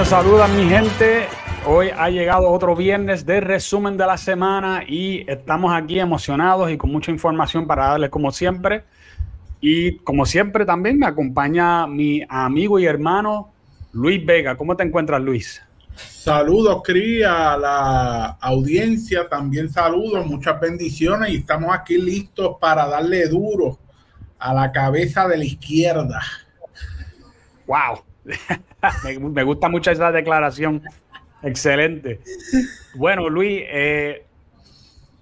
Bueno, saludan mi gente. Hoy ha llegado otro viernes de resumen de la semana y estamos aquí emocionados y con mucha información para darles como siempre. Y como siempre también me acompaña mi amigo y hermano Luis Vega. ¿Cómo te encuentras, Luis? Saludos, Cris, a la audiencia. También saludos, muchas bendiciones y estamos aquí listos para darle duro a la cabeza de la izquierda. ¡Wow! Me, gusta mucho esa declaración. Excelente. Bueno, Luis, eh,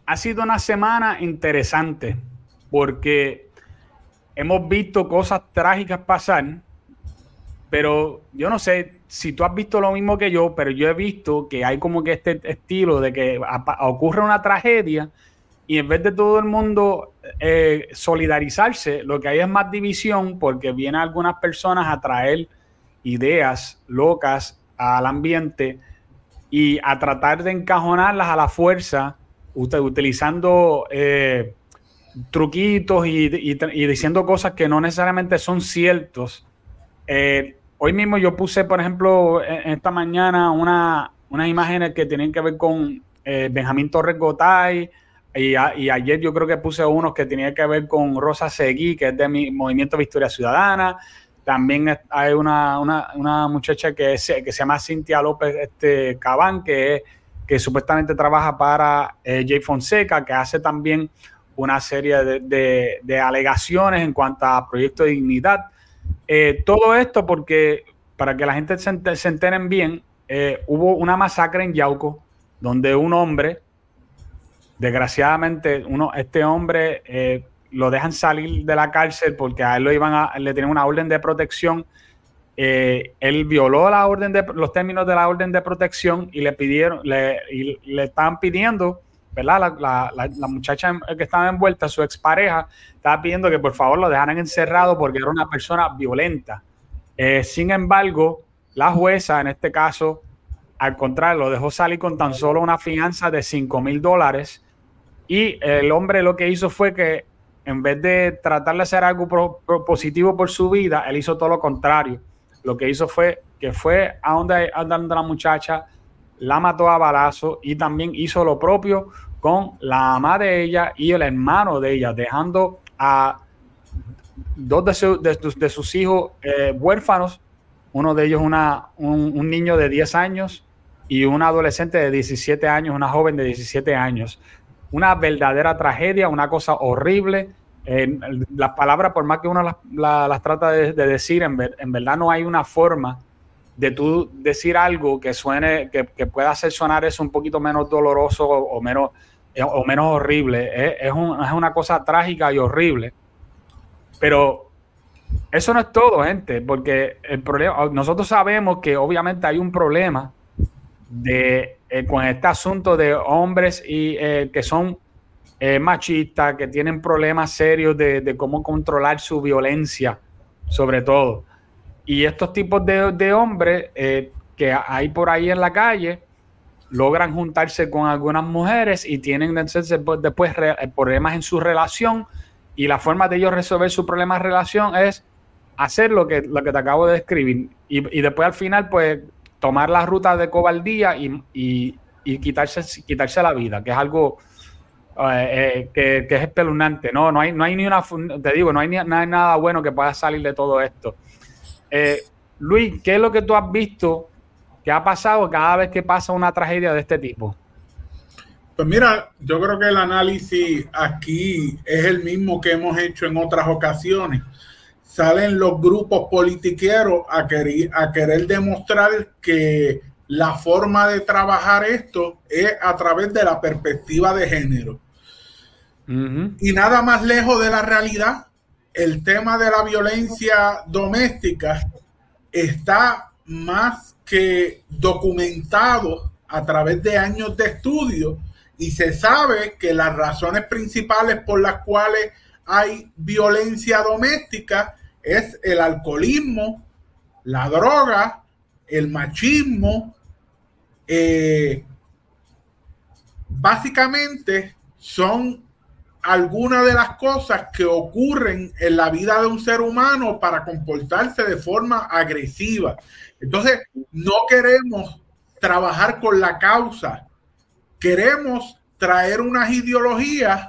ha sido una semana interesante porque hemos visto cosas trágicas pasar, pero yo no sé si tú has visto lo mismo que yo, pero yo he visto que hay como que este estilo de que ocurre una tragedia y en vez de todo el mundo eh, solidarizarse, lo que hay es más división porque vienen algunas personas a traer ideas locas al ambiente y a tratar de encajonarlas a la fuerza, utilizando eh, truquitos y, diciendo cosas que no necesariamente son ciertos. Eh, hoy mismo yo puse, por ejemplo, en, esta mañana una, unas imágenes que tienen que ver con eh, Benjamín Torres Gotay. Y, y, ayer yo creo que puse unos que tenían que ver con Rosa Seguí, que es de mi Movimiento Victoria Ciudadana. También hay una, muchacha que, que se llama Cintia López este, Cabán, que, que supuestamente trabaja para eh, Jay Fonseca, que hace también una serie de, alegaciones en cuanto a proyecto de dignidad. Eh, todo esto porque, para que la gente se, enteren bien, eh, hubo una masacre en Yauco, donde un hombre, desgraciadamente, uno, este hombre lo dejan salir de la cárcel porque a él lo iban a, le tienen una orden de protección. Eh, él violó la orden de los términos de la orden de protección y le pidieron, le, y le estaban pidiendo, ¿verdad? La, la, muchacha que estaba envuelta, su expareja, estaba pidiendo que por favor lo dejaran encerrado porque era una persona violenta. Eh, sin embargo, la jueza en este caso, al contrario, lo dejó salir con tan solo una fianza de 5 mil dólares. Y el hombre lo que hizo fue que en vez de tratar de hacer algo positivo por su vida, él hizo todo lo contrario. Lo que hizo fue que fue a donde, andando la muchacha, la mató a balazo y también hizo lo propio con la ama de ella y el hermano de ella, dejando a dos de, sus hijos eh, huérfanos, uno de ellos una, un, un, niño de 10 años y un adolescente de 17 años, una joven de 17 años. Una verdadera tragedia, una cosa horrible las palabras, por más que uno las, trata de, decir, en, verdad no hay una forma de tú decir algo que suene, que, pueda hacer sonar eso un poquito menos doloroso o, menos, o menos horrible. Es, una cosa trágica y horrible. Pero eso no es todo, gente, porque el problema, nosotros sabemos que obviamente hay un problema de, eh, con este asunto de hombres y eh, que son eh, que tienen problemas serios de, cómo controlar su violencia, sobre todo. Y estos tipos de, hombres eh, que hay por ahí en la calle logran juntarse con algunas mujeres y tienen después, eh, problemas en su relación y la forma de ellos resolver su problema de relación es hacer lo que, lo que te acabo de describir y, después al final pues tomar la ruta de cobardía y, y, quitarse, quitarse la vida, que es algo eh, que, es espeluznante. No, no hay, no hay ni una, te digo, no hay, ni, nada bueno que pueda salir de todo esto. Eh, Luis, ¿qué es lo que tú has visto que ha pasado cada vez que pasa una tragedia de este tipo? Pues mira, yo creo que el análisis aquí es el mismo que hemos hecho en otras ocasiones. Salen los grupos politiqueros a querer, a querer demostrar que la forma de trabajar esto es a través de la perspectiva de género. Y nada más lejos de la realidad, el tema de la violencia doméstica está más que documentado a través de años de estudio y se sabe que las razones principales por las cuales hay violencia doméstica es el alcoholismo, la droga, el machismo. Eh, básicamente son algunas de las cosas que ocurren en la vida de un ser humano para comportarse de forma agresiva. Entonces, no queremos trabajar con la causa, queremos traer unas ideologías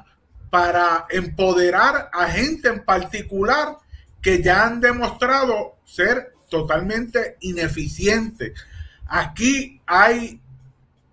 para empoderar a gente en particular que ya han demostrado ser totalmente ineficientes. Aquí hay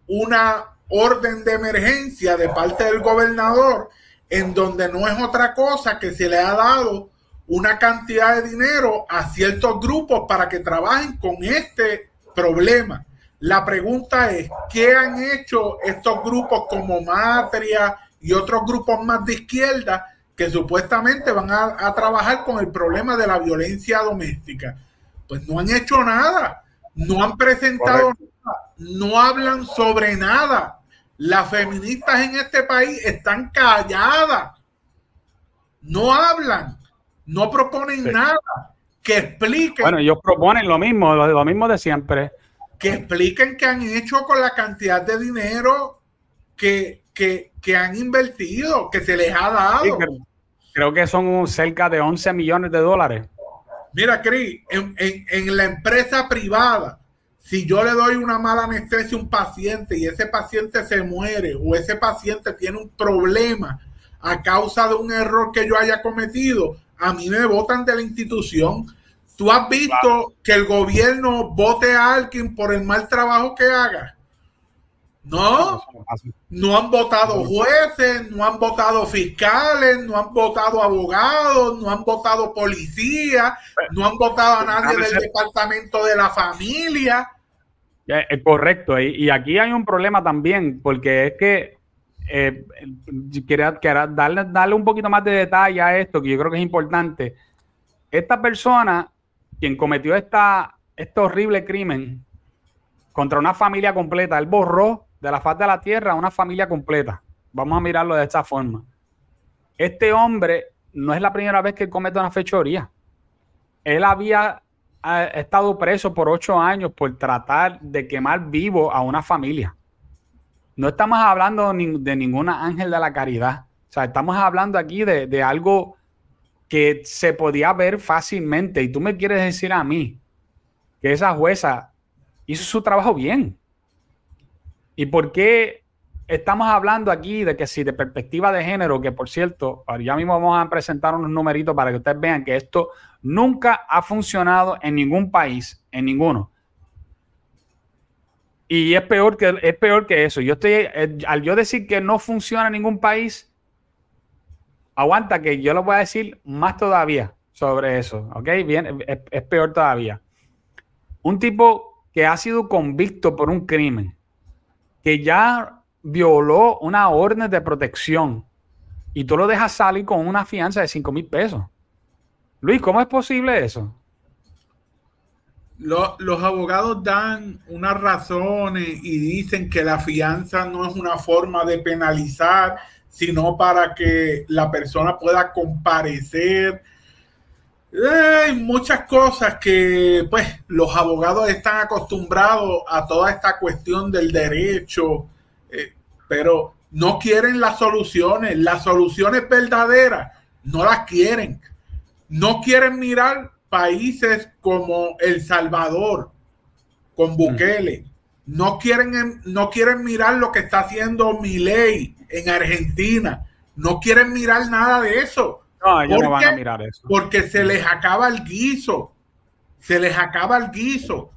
una orden de emergencia de parte del gobernador en donde no es otra cosa que se le ha dado una cantidad de dinero a ciertos grupos para que trabajen con este problema. La pregunta es, ¿qué han hecho estos grupos como Matria y otros grupos más de izquierda que supuestamente van a, trabajar con el problema de la violencia doméstica? Pues no han hecho nada, no han presentado nada, no hablan sobre nada. Las feministas en este país están calladas, no hablan, no proponen nada, que expliquen. Bueno, ellos proponen lo mismo, lo, mismo de siempre. Que expliquen qué han hecho con la cantidad de dinero que, han invertido, que se les ha dado. creo, que son cerca de 11 millones de dólares. Mira, Cris, en, en la empresa privada, si yo le doy una mala anestesia a un paciente y ese paciente se muere o ese paciente tiene un problema a causa de un error que yo haya cometido, a mí me votan de la institución. ¿Tú has visto que el gobierno vote a alguien por el mal trabajo que haga? No, no han votado jueces, no han votado fiscales, no han votado abogados, no han votado policías, no han votado a nadie del departamento de la familia. Es correcto, y, aquí hay un problema también, porque es que eh, darle, darle un poquito más de detalle a esto, que yo creo que es importante. Esta persona, quien cometió esta, este horrible crimen contra una familia completa, él borró de la faz de la tierra a una familia completa. Vamos a mirarlo de esta forma. Este hombre no es la primera vez que comete una fechoría. Él había ha estado preso por ocho años por tratar de quemar vivo a una familia. No estamos hablando de ninguna ángel de la caridad. O sea, estamos hablando aquí de, de algo que se podía ver fácilmente. Y tú me quieres decir a mí que esa jueza hizo su trabajo bien. ¿Y por qué estamos hablando aquí de que si de perspectiva de género, que por cierto, ya mismo vamos a presentar unos numeritos para que ustedes vean que esto nunca ha funcionado en ningún país, en ninguno. Y es peor que, es peor que eso. Yo estoy, eh, al yo decir que no funciona en ningún país, aguanta que yo lo voy a decir más todavía sobre eso. Bien, es, es peor todavía. Un tipo que ha sido convicto por un crimen, que ya violó una orden de protección y tú lo dejas salir con una fianza de 5 mil pesos. Luis, ¿cómo es posible eso? Los, abogados dan unas razones y dicen que la fianza no es una forma de penalizar, sino para que la persona pueda comparecer. Hay muchas cosas que pues los abogados están acostumbrados a toda esta cuestión del derecho pero no quieren las soluciones, las soluciones verdaderas no las quieren. No quieren mirar países como El Salvador, con mm. Bukele. No quieren, no quieren mirar lo que está haciendo Milei en Argentina. No quieren mirar nada de eso. No, ellos no van a mirar eso. Porque se les acaba el guiso. Se les acaba el guiso.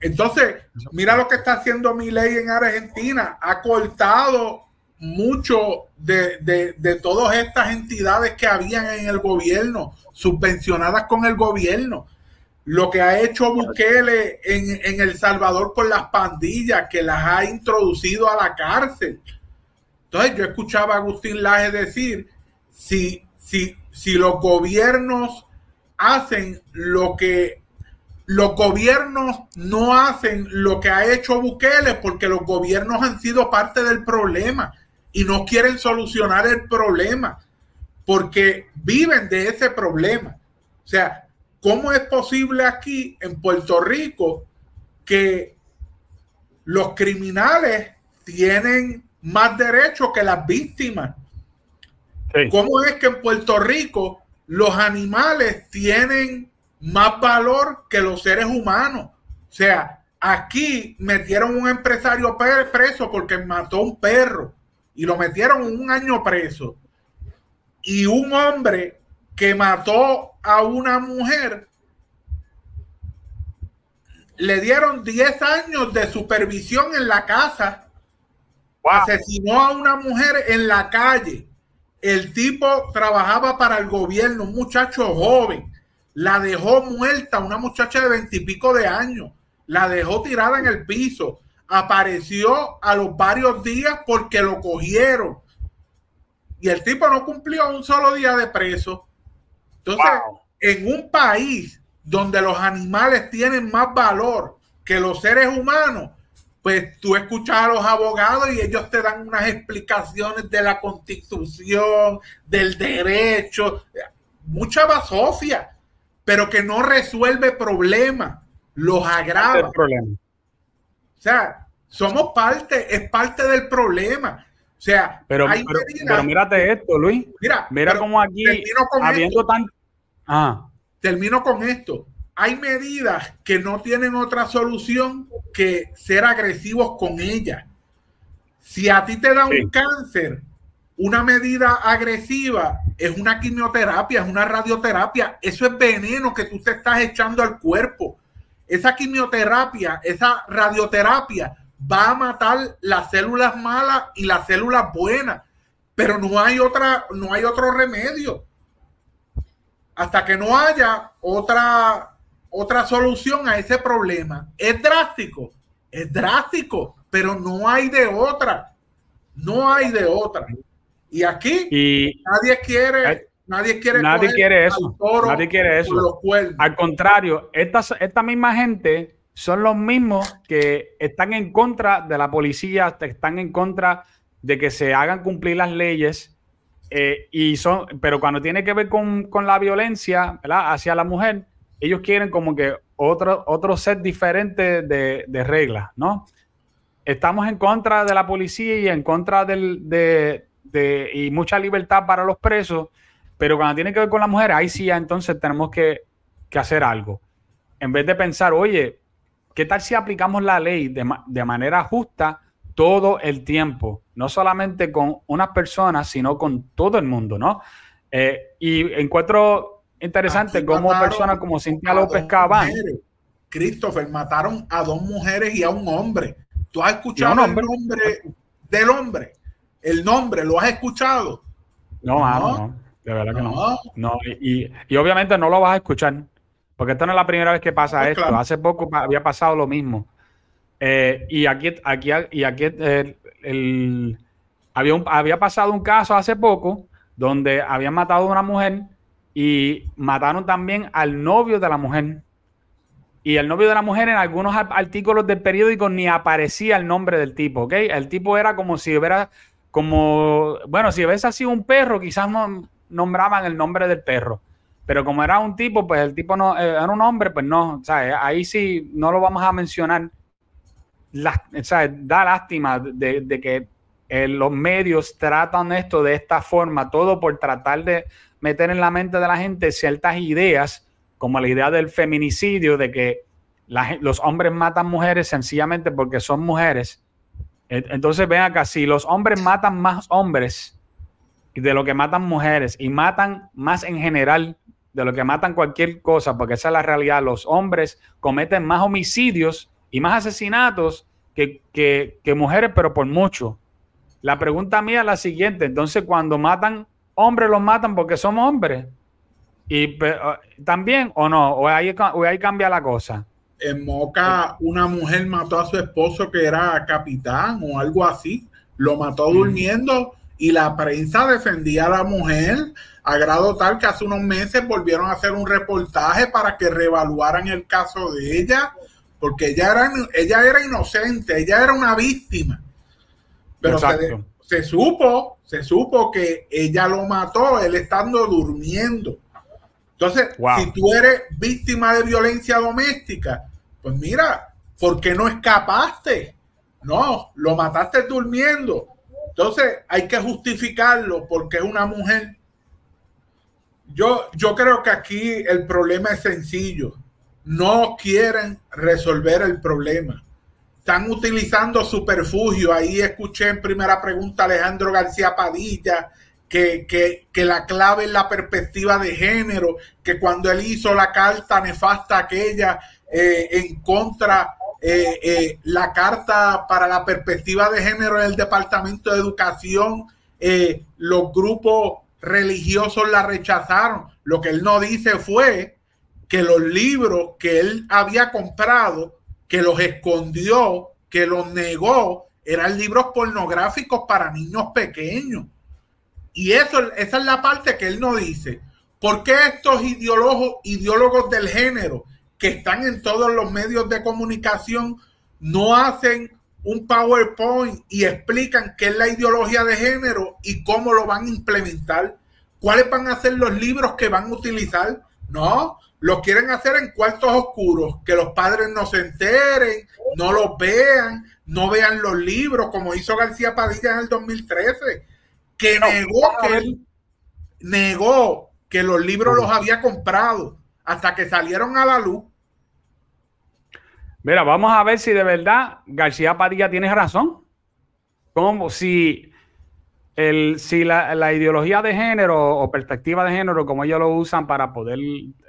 Entonces, mira lo que está haciendo mi ley en Argentina. Ha cortado mucho de, todas estas entidades que habían en el gobierno, subvencionadas con el gobierno. Lo que ha hecho Bukele en, en El Salvador con las pandillas, que las ha introducido a la cárcel. Entonces, yo escuchaba a Agustín Laje decir, si, si, si los gobiernos hacen lo que los gobiernos no hacen lo que ha hecho Bukele porque los gobiernos han sido parte del problema y no quieren solucionar el problema porque viven de ese problema. O sea, ¿cómo es posible aquí en Puerto Rico que los criminales tienen más derechos que las víctimas? ¿Cómo es que en Puerto Rico los animales tienen más valor que los seres humanos? O sea, aquí metieron un empresario preso porque mató a un perro y lo metieron un año preso. Y un hombre que mató a una mujer le dieron 10 años de supervisión en la casa. Asesinó a una mujer en la calle. El tipo trabajaba para el gobierno, un muchacho joven. La dejó muerta, una muchacha de veintipico de años. La dejó tirada en el piso. Apareció a los varios días porque lo cogieron. Y el tipo no cumplió un solo día de preso. Entonces, en un país donde los animales tienen más valor que los seres humanos, pues tú escuchas a los abogados y ellos te dan unas explicaciones de la constitución, del derecho, mucha basofia, pero que no resuelve problemas, los agrava. O sea, somos parte, es parte del problema. O sea, pero, pero, mírate esto, Luis. Mira, mira cómo aquí, habiendo tanto. Ah termino con esto. Hay medidas que no tienen otra solución que ser agresivos con ellas. Si a ti te da un cáncer, una medida agresiva es una quimioterapia, es una radioterapia. Eso es veneno que tú te estás echando al cuerpo. Esa quimioterapia, esa radioterapia va a matar las células malas y las células buenas, pero no hay otra, no hay otro remedio hasta que no haya otra, otra solución a ese problema. Es drástico, es drástico, pero no hay de otra. No hay de otra. Y aquí nadie quiere, nadie quiere, nadie quiere eso. nadie quiere eso. Al contrario, esta, esta misma gente son los mismos que están en contra de la policía, están en contra de que se hagan cumplir las leyes eh, y son, pero cuando tiene que ver con, la violencia hacia la mujer, ellos quieren como que otro, otro set diferente de, reglas, ¿no? Estamos en contra de la policía y en contra del, de, y mucha libertad para los presos, pero cuando tiene que ver con la mujer, ahí sí ya entonces tenemos que, que hacer algo. En vez de pensar, oye, ¿qué tal si aplicamos la ley de, de manera justa todo el tiempo? no solamente con unas personas, sino con todo el mundo, ¿no? Eh, y encuentro interesante cómo personas como Cintia López Cabán. Christopher, mataron a dos mujeres y a un hombre. ¿Tú has escuchado el nombre del hombre? El nombre, ¿lo has escuchado? No, no, de verdad que no. no. y, obviamente no lo vas a escuchar, porque esta no es la primera vez que pasa pues esto. Hace poco había pasado lo mismo. Eh, y aquí, aquí, y aquí eh, el, había, había pasado un caso hace poco donde habían matado a una mujer y mataron también al novio de la mujer. Y el novio de la mujer en algunos artículos del periódico ni aparecía el nombre del tipo, ¿ok? El tipo era como si hubiera, como, bueno, si hubiese sido un perro, quizás no nombraban el nombre del perro. Pero como era un tipo, pues el tipo no, eh, era un hombre, pues no, o sea, ahí sí no lo vamos a mencionar da lástima de, que eh, los medios tratan esto de esta forma, todo por tratar de meter en la mente de la gente ciertas ideas, como la idea del feminicidio, de que los hombres matan mujeres sencillamente porque son mujeres. Entonces, ven acá, si los hombres matan más hombres de lo que matan mujeres y matan más en general de lo que matan cualquier cosa, porque esa es la realidad, los hombres cometen más homicidios y más asesinatos que, mujeres, pero por mucho. La pregunta mía es la siguiente, entonces cuando matan hombres, los matan porque somos hombres. Y también o no, o ahí, ahí cambia la cosa. En Moca, una mujer mató a su esposo que era capitán o algo así, lo mató mm. durmiendo y la prensa defendía a la mujer a grado tal que hace unos meses volvieron a hacer un reportaje para que reevaluaran el caso de ella porque ella era, ella era inocente, ella era una víctima. Pero se, supo, se supo que ella lo mató él estando durmiendo. Entonces, si tú eres víctima de violencia doméstica, pues mira, ¿por qué no escapaste? No, lo mataste durmiendo. Entonces hay que justificarlo porque es una mujer. Yo, yo creo que aquí el problema es sencillo. No quieren resolver el problema. Están utilizando superfugio. Ahí escuché en primera pregunta a Alejandro García Padilla que, que, la clave es la perspectiva de género, que cuando él hizo la carta nefasta aquella eh, en contra eh, eh, la carta para la perspectiva de género en el Departamento de Educación, eh, los grupos religiosos la rechazaron. Lo que él no dice fue que los libros que él había comprado, que los escondió, que los negó, eran libros pornográficos para niños pequeños. Y eso, esa es la parte que él no dice. ¿Por qué estos ideólogos, ideólogos del género que están en todos los medios de comunicación no hacen un PowerPoint y explican qué es la ideología de género y cómo lo van a implementar. ¿Cuáles van a ser los libros que van a utilizar? No, lo quieren hacer en cuartos oscuros, que los padres no se enteren, no los vean, no vean los libros, como hizo García Padilla en el 2013, que negó que negó que los libros los había comprado hasta que salieron a la luz Mira, vamos a ver si de verdad García Padilla tiene razón. Como si, el, si la, ideología de género o perspectiva de género, como ellos lo usan para poder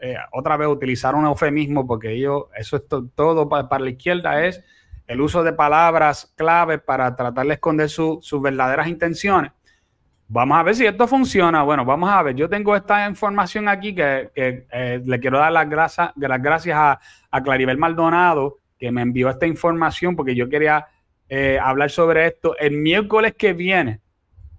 eh, otra vez utilizar un eufemismo, porque ellos, eso es todo para, la izquierda, es el uso de palabras clave para tratar de esconder sus sus intenciones. Vamos a ver si esto funciona. Bueno, vamos a ver. Yo tengo esta información aquí que, eh, le quiero dar las, gracias, las gracias a, a Claribel Maldonado, que me envió esta información porque yo quería eh, hablar sobre esto. El miércoles que viene,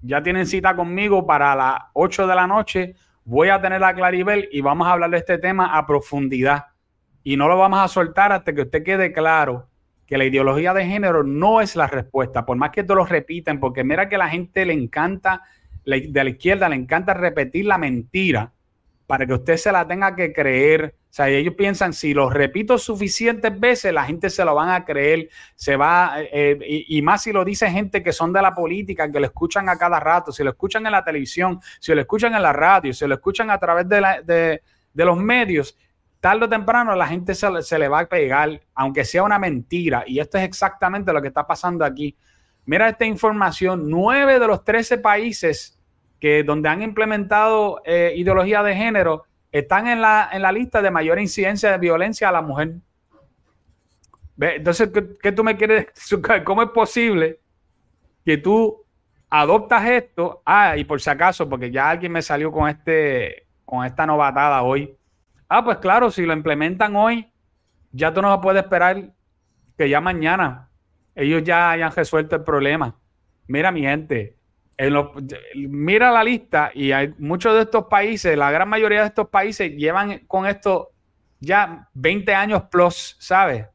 ya tienen cita conmigo para las 8 de la noche. Voy a tener a Claribel y vamos a hablar de este tema a profundidad. Y no lo vamos a soltar hasta que usted quede claro que la ideología de género no es la respuesta, por más que todos lo repiten, porque mira que la gente le encanta, de la izquierda le encanta repetir la mentira para que usted se la tenga que creer sea, ellos piensan, si lo repito suficientes veces, la gente se lo van a creer, se va, eh, eh, y, más si lo dice gente que son de la política, que lo escuchan a cada rato, si lo escuchan en la televisión, si lo escuchan en la radio, si lo escuchan a través de, los medios, tarde o temprano la gente se, le va a pegar, aunque sea una mentira. Y esto es exactamente lo que está pasando aquí. Mira esta información, nueve de los trece países que donde han implementado eh, ideología de género, están en la, en la lista de mayor incidencia de violencia a la mujer. Entonces, ¿qué, tú me quieres ¿Cómo es posible que tú adoptas esto? Ah, y por si acaso, porque ya alguien me salió con, este, con esta novatada hoy. Ah, pues claro, si lo implementan hoy, ya tú no puedes esperar que ya mañana ellos ya hayan resuelto el problema. Mira, mi gente, mira la lista y hay muchos de estos países, la gran mayoría de estos países llevan con esto ya 20 años plus, ¿sabes?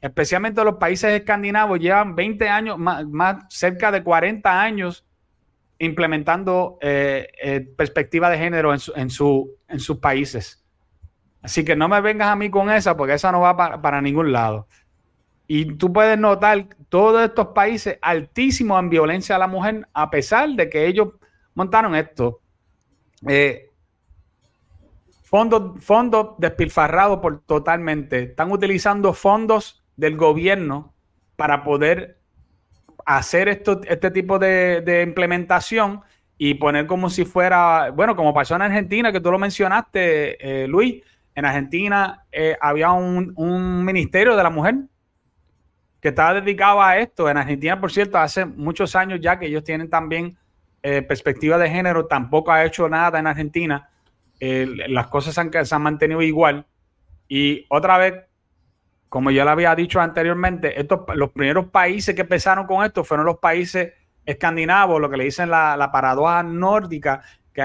Especialmente los países escandinavos llevan 20 años, más, cerca de 40 años implementando eh, eh, perspectiva de género en, en, su, en sus países. Así que no me vengas a mí con esa porque esa no va para ningún lado. Y tú puedes notar todos estos países altísimos en violencia a la mujer, a pesar de que ellos montaron esto. Eh, fondos, fondos despilfarrados por totalmente. Están utilizando fondos del gobierno para poder hacer esto, este tipo de, implementación y poner como si fuera, bueno, como pasó en Argentina, que tú lo mencionaste, eh, Luis, en Argentina eh, había un, un, ministerio de la mujer que estaba dedicado a esto. En Argentina, por cierto, hace muchos años ya que ellos tienen también eh, perspectiva de género, tampoco ha hecho nada en Argentina. Eh, las cosas se han, mantenido igual. Y otra vez, como ya lo había dicho anteriormente, estos, los primeros países que empezaron con esto fueron los países escandinavos, lo que le dicen la, paradoja nórdica, que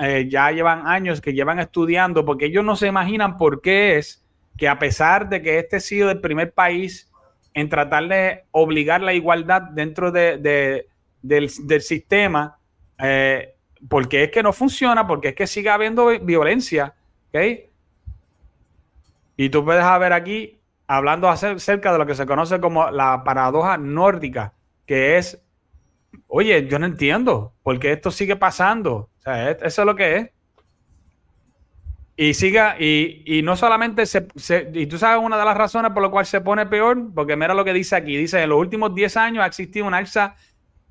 eh, ya llevan años que llevan estudiando, porque ellos no se imaginan por qué es que a pesar de que este ha sido el primer país en tratar de obligar la igualdad dentro de, del, sistema, eh, porque es que no funciona, porque es que sigue habiendo violencia. ¿okay? Y tú puedes ver aquí, hablando acerca de lo que se conoce como la paradoja nórdica, que es oye, yo no entiendo por qué esto sigue pasando. O sea, eso es lo que es. Y siga, y, no solamente se, Y tú sabes una de las razones por las cuales se pone peor, porque mira lo que dice aquí. Dice: en los últimos 10 años ha existido una alza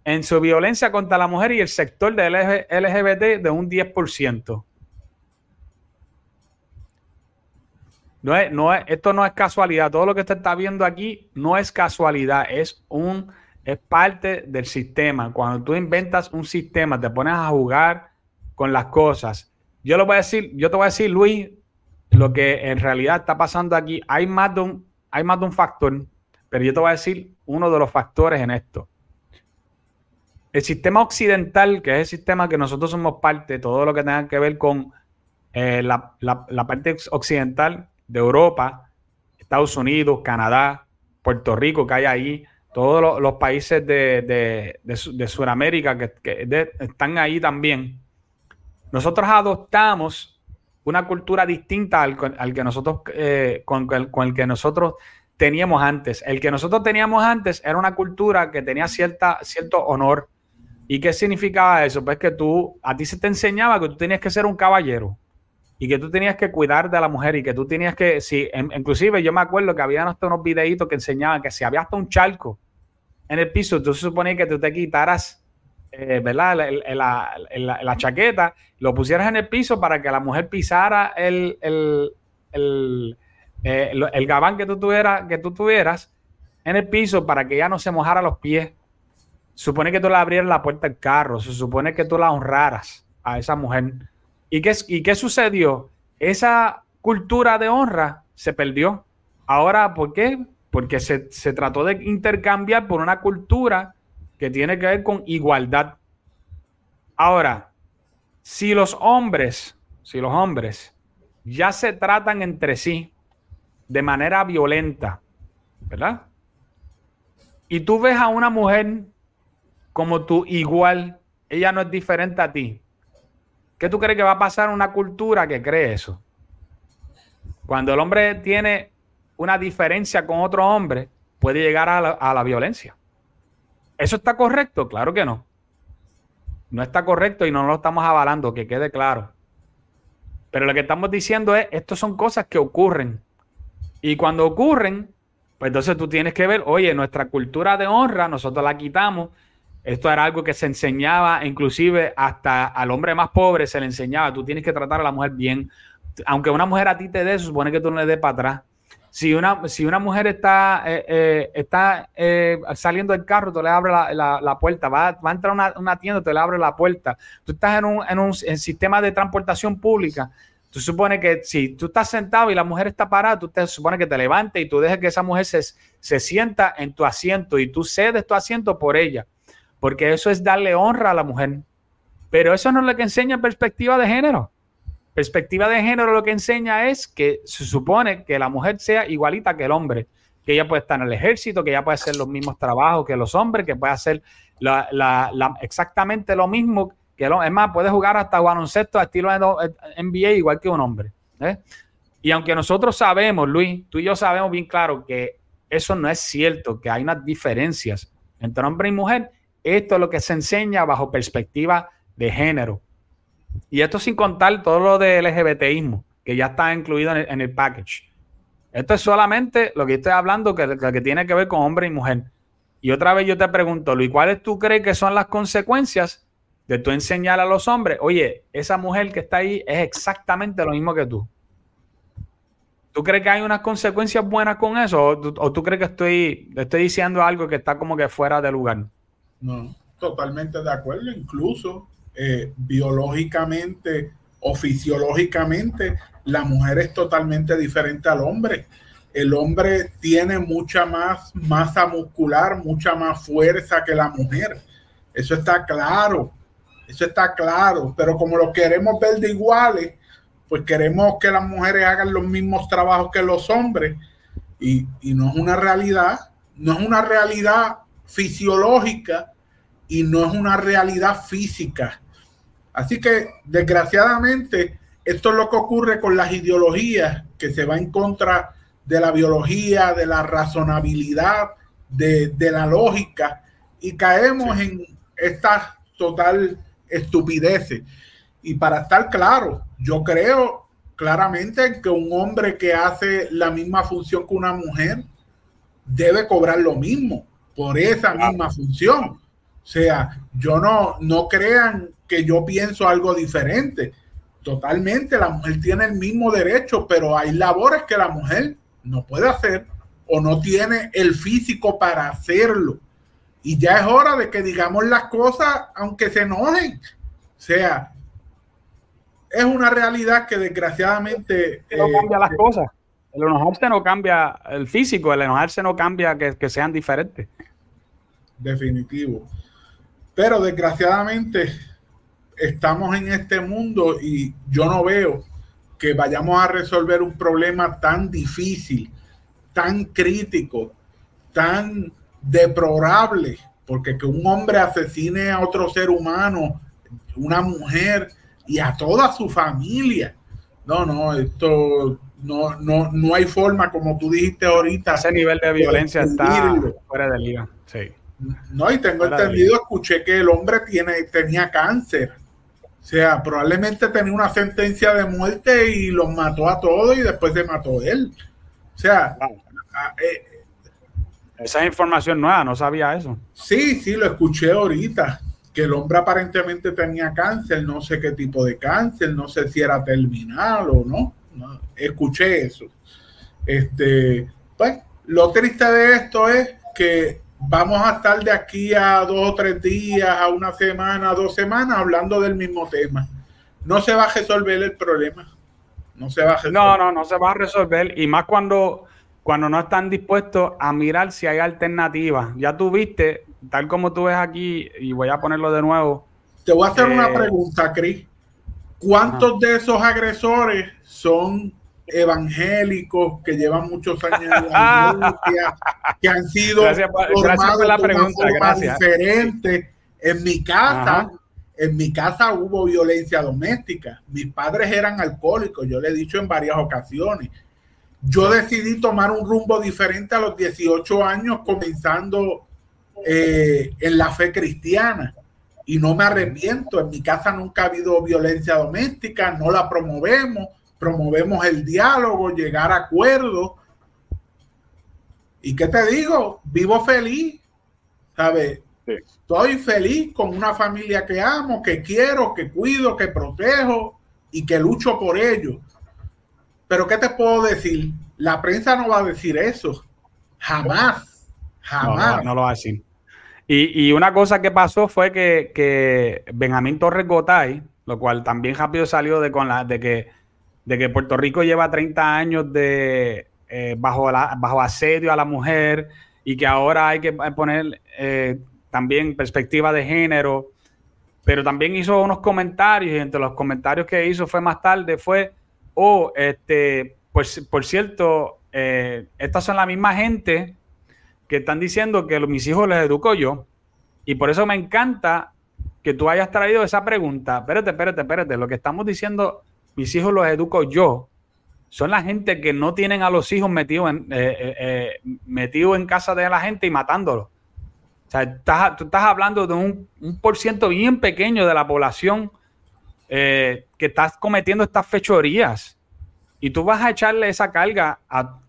en su violencia contra la mujer y el sector de LGBT de un 10%. No es, no es, esto no es casualidad. Todo lo que usted está viendo aquí no es casualidad, es un es parte del sistema. Cuando tú inventas un sistema, te pones a jugar con las cosas. Yo lo voy a decir, yo te voy a decir, Luis, lo que en realidad está pasando aquí. Hay más de un, hay más de un factor, pero yo te voy a decir uno de los factores en esto. El sistema occidental, que es el sistema que nosotros somos parte, todo lo que tenga que ver con eh, la, parte occidental de Europa, Estados Unidos, Canadá, Puerto Rico, que hay ahí, todos los, países de, de, Sudamérica que, están ahí también. Nosotros adoptamos una cultura distinta al, que nosotros, eh, con, el que nosotros teníamos antes. El que nosotros teníamos antes era una cultura que tenía cierta, cierto honor, ¿Y qué significaba eso? Pues que tú, a ti se te enseñaba que tú tenías que ser un caballero y que tú tenías que cuidar de la mujer y que tú tenías que, si, inclusive yo me acuerdo que había hasta unos videitos que enseñaban que si había hasta un charco en el piso, tú se suponía que tú te quitaras, eh, ¿verdad? La, la, chaqueta, lo pusieras en el piso para que la mujer pisara el, el, el, eh, el gabán que tú, tuvieras, que tú tuvieras en el piso para que ella no se mojara los pies supone que tú le abrieras la puerta del carro, se supone que tú la honraras a esa mujer. ¿Y qué, ¿Y qué sucedió? Esa cultura de honra se perdió. Ahora, ¿por qué? Porque se, se trató de intercambiar por una cultura que tiene que ver con igualdad. Ahora, si los hombres, si los hombres ya se tratan entre sí de manera violenta, ¿verdad? Y tú ves a una mujer como tú igual, ella no es diferente a ti. ¿Qué tú crees que va a pasar en una cultura que cree eso? Cuando el hombre tiene una diferencia con otro hombre, puede llegar a la, a la violencia. ¿Eso está correcto? Claro que no. No está correcto y no lo estamos avalando, que quede claro. Pero lo que estamos diciendo es, estas son cosas que ocurren. Y cuando ocurren, pues entonces tú tienes que ver, oye, nuestra cultura de honra, nosotros la quitamos esto era algo que se enseñaba, inclusive hasta al hombre más pobre se le enseñaba, tú tienes que tratar a la mujer bien. Aunque una mujer a ti te dé, supone que tú no le des para atrás. Si una, si una mujer está, eh, eh, está eh, saliendo del carro, tú le abres la, puerta, va, va, a entrar a una, una, tienda, tú le abres la puerta. Tú estás en un, en un sistema de transportación pública, tú supone que si tú estás sentado y la mujer está parada, tú te supone que te levantes y tú dejes que esa mujer se, se sienta en tu asiento y tú cedes tu asiento por ella porque eso es darle honra a la mujer. Pero eso no es lo que enseña perspectiva de género. Perspectiva de género lo que enseña es que se supone que la mujer sea igualita que el hombre, que ella puede estar en el ejército, que ella puede hacer los mismos trabajos que los hombres, que puede hacer exactamente lo mismo que el hombre. Es más, puede jugar hasta baloncesto a estilo NBA igual que un hombre. ¿eh? Y aunque nosotros sabemos, Luis, tú y yo sabemos bien claro que eso no es cierto, que hay unas diferencias entre hombre y mujer, esto es lo que se enseña bajo perspectiva de género. Y esto sin contar todo lo de LGBTismo, que ya está incluido en el, package. Esto es solamente lo que estoy hablando, que, que tiene que ver con hombre y mujer. Y otra vez yo te pregunto, Luis, ¿cuáles tú crees que son las consecuencias de tú enseñar a los hombres? Oye, esa mujer que está ahí es exactamente lo mismo que tú. ¿Tú crees que hay unas consecuencias buenas con eso? ¿O, tú crees que estoy, estoy diciendo algo que está como que fuera de lugar? No, totalmente de acuerdo. Incluso eh, biológicamente o fisiológicamente, la mujer es totalmente diferente al hombre. El hombre tiene mucha más masa muscular, mucha más fuerza que la mujer. Eso está claro. Eso está claro. Pero como lo queremos ver de iguales, pues queremos que las mujeres hagan los mismos trabajos que los hombres. Y, y no es una realidad. No es una realidad fisiológica y no es una realidad física. Así que, desgraciadamente, esto es lo que ocurre con las ideologías que se va en contra de la biología, de la razonabilidad, de, la lógica, y caemos en, estas total estupideces. Y para estar claro, yo creo claramente que un hombre que hace la misma función que una mujer debe cobrar lo mismo por esa misma función. O sea, yo no, no crean que yo pienso algo diferente. Totalmente, la mujer tiene el mismo derecho, pero hay labores que la mujer no puede hacer o no tiene el físico para hacerlo. Y ya es hora de que digamos las cosas aunque se enojen. O sea, es una realidad que desgraciadamente... No cambia las eh, cosas. El enojarse no cambia el físico, el enojarse no cambia que, que sean diferentes. Definitivo. Pero desgraciadamente estamos en este mundo y yo no veo que vayamos a resolver un problema tan difícil, tan crítico, tan deplorable, porque que un hombre asesine a otro ser humano, una mujer y a toda su familia. No, no, esto no, no, no hay forma, como tú dijiste ahorita. Ese nivel de violencia está fuera de liga. Sí. No, y tengo entendido, escuché que el hombre tiene, tenía cáncer. O sea, probablemente tenía una sentencia de muerte y los mató a todos y después se mató él. O sea, eh, esa es información nueva, no sabía eso. Sí, sí, lo escuché ahorita, que el hombre aparentemente tenía cáncer, no sé qué tipo de cáncer, no sé si era terminal o no, escuché eso. Este, pues, lo triste de esto es que vamos a estar de aquí a dos o tres días, a una semana, a dos semanas, hablando del mismo tema. No se va a resolver el problema. No se va a resolver. No, no, no se va a resolver. Y más cuando cuando no están dispuestos a mirar si hay alternativas. Ya tú viste, tal como tú ves aquí, y voy a ponerlo de nuevo. Te voy a hacer una eh, pregunta, Cris. ¿Cuántos de esos agresores son evangélicos que llevan muchos años en la iglesia, que han sido gracias por, la pregunta, gracias. diferente? En mi casa, en mi casa hubo violencia doméstica. Mis padres eran alcohólicos, yo le he dicho en varias ocasiones. Yo decidí tomar un rumbo diferente a los 18 años, comenzando eh, en la fe cristiana. Y no me arrepiento. En mi casa nunca ha habido violencia doméstica, no la promovemos, promovemos el diálogo, llegar a acuerdos. ¿Y qué te digo? Vivo feliz, ¿sabes? Estoy feliz con una familia que amo, que quiero, que cuido, que protejo y que lucho por ellos. Pero ¿qué te puedo decir? La prensa no va a decir eso. Jamás. Jamás. No, lo va a decir. Y, una cosa que pasó fue que, Benjamín Torres Gotay, lo cual también rápido salió de, con la, de, que, de que Puerto Rico lleva 30 años de, eh, bajo, bajo asedio a la mujer y que ahora hay que poner eh, también perspectiva de género, pero también hizo unos comentarios y entre los comentarios que hizo fue más tarde fue oh, este, pues, por cierto, eh, estas son la misma gente que están diciendo que mis hijos les educo yo. Y por eso me encanta que tú hayas traído esa pregunta. Espérate, espérate, espérate. Lo que estamos diciendo, mis hijos los educo yo, son la gente que no tienen a los hijos metidos en, eh, eh, metido en casa de la gente y matándolos. O sea, tú estás hablando de un, un por ciento bien pequeño de la población eh, que estás cometiendo estas fechorías. Y tú vas a echarle esa carga a,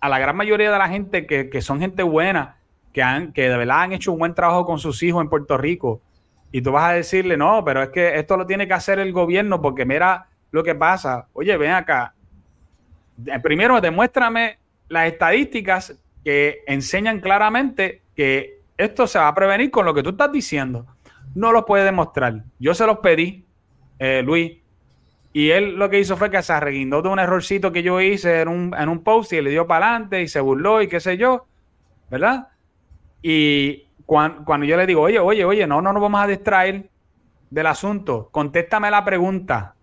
la gran mayoría de la gente que, son gente buena, que, han, que de verdad han hecho un buen trabajo con sus hijos en Puerto Rico. Y tú vas a decirle, no, pero es que esto lo tiene que hacer el gobierno porque mira lo que pasa. Oye, ven acá. Primero, demuéstrame las estadísticas que enseñan claramente que esto se va a prevenir con lo que tú estás diciendo. No lo puede demostrar. Yo se los pedí. Eh, Luis. Y él lo que hizo fue que se arreguindó de un errorcito que yo hice en un, en un post y le dio para adelante y se burló y qué sé yo, ¿verdad? Y cuando, yo le digo, oye, oye, oye, no, no nos vamos a distraer del asunto, contéstame la pregunta,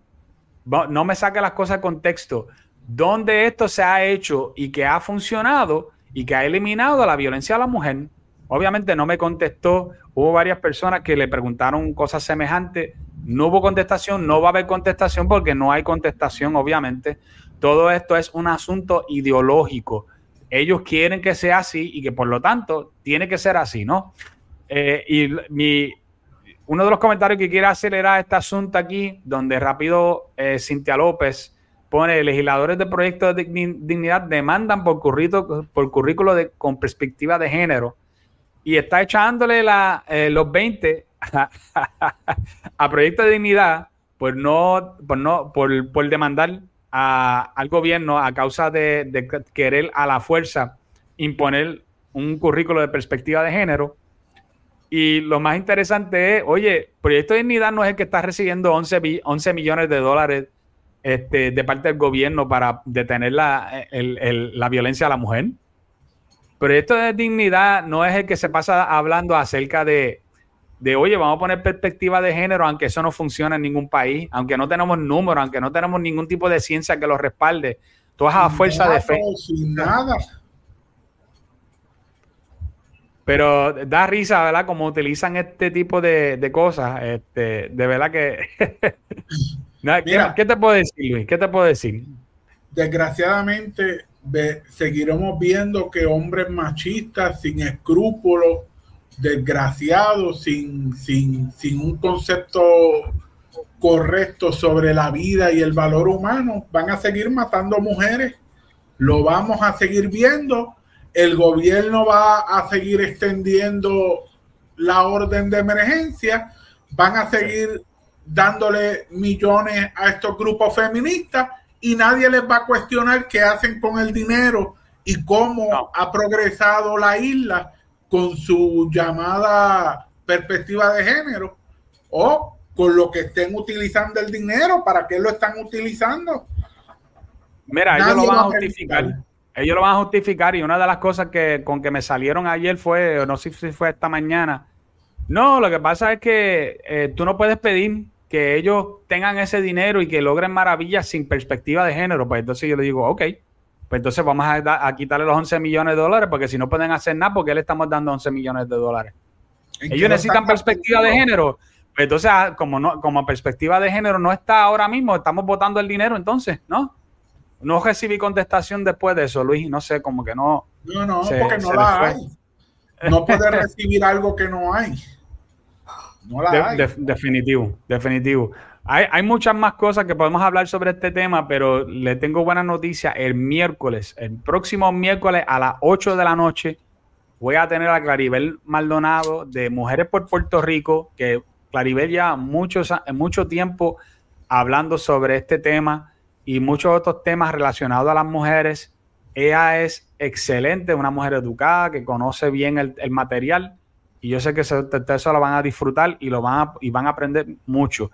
no me saque las cosas de contexto. ¿Dónde esto se ha hecho y que ha funcionado y que ha eliminado la violencia a la mujer? Obviamente no me contestó. Hubo varias personas que le preguntaron cosas semejantes. No hubo contestación, no va a haber contestación porque no hay contestación, obviamente. Todo esto es un asunto ideológico. Ellos quieren que sea así y que por lo tanto tiene que ser así, ¿no? Eh, y mi, uno de los comentarios que quiere hacer era este asunto aquí, donde rápido eh, Cintia López pone, legisladores de proyectos de dignidad demandan por currículo, por currículo de, con perspectiva de género y está echándole la, eh, los 20 a, proyectos de dignidad por no, por no, por, por demandar al gobierno a causa de, querer a la fuerza imponer un currículo de perspectiva de género. Y lo más interesante es, oye, Proyecto de Dignidad no es el que está recibiendo 11, 11 millones de dólares este, de parte del gobierno para detener la, la violencia a la mujer. Proyecto de Dignidad no es el que se pasa hablando acerca de, de, oye, vamos a poner perspectiva de género, aunque eso no funciona en ningún país, aunque no tenemos números, aunque no tenemos ningún tipo de ciencia que lo respalde. Todas a fuerza de fe. Sin nada. Pero da risa, ¿verdad? Como utilizan este tipo de, cosas. Este, de verdad que. ¿qué, te puedo decir, Luis? ¿Qué te puedo decir? Desgraciadamente, seguiremos viendo que hombres machistas, sin escrúpulos, desgraciados, sin, sin, sin un concepto correcto sobre la vida y el valor humano, van a seguir matando mujeres. Lo vamos a seguir viendo el gobierno va a seguir extendiendo la orden de emergencia, van a seguir dándole millones a estos grupos feministas y nadie les va a cuestionar qué hacen con el dinero y cómo ha progresado la isla con su llamada perspectiva de género o con lo que estén utilizando el dinero, para qué lo están utilizando. Mira, ellos lo van a justificar ellos lo van a justificar y una de las cosas que con que me salieron ayer fue, no sé si fue esta mañana, no, lo que pasa es que eh, tú no puedes pedir que ellos tengan ese dinero y que logren maravillas sin perspectiva de género. Pues entonces yo le digo, ok, pues entonces vamos a, quitarle los 11 millones de dólares porque si no pueden hacer nada, porque le estamos dando 11 millones de dólares? Ellos necesitan perspectiva de género. Pues entonces, ah, como, no, como perspectiva de género no está ahora mismo, estamos votando el dinero entonces, ¿no? No recibí contestación después de eso, Luis. No sé, como que no. No, no, porque no la hay. No puede recibir algo que no hay. No la hay. definitivo, definitivo. Hay, hay, muchas más cosas que podemos hablar sobre este tema, pero le tengo buena noticia. El miércoles, el próximo miércoles a las 8 de la noche, voy a tener a Claribel Maldonado de Mujeres por Puerto Rico, que Claribel ya muchos, mucho tiempo hablando sobre este tema y muchos otros temas relacionados a las mujeres. Ella es excelente, una mujer educada que conoce bien el, material y yo sé que ustedes lo van a disfrutar y lo van a, y van a aprender mucho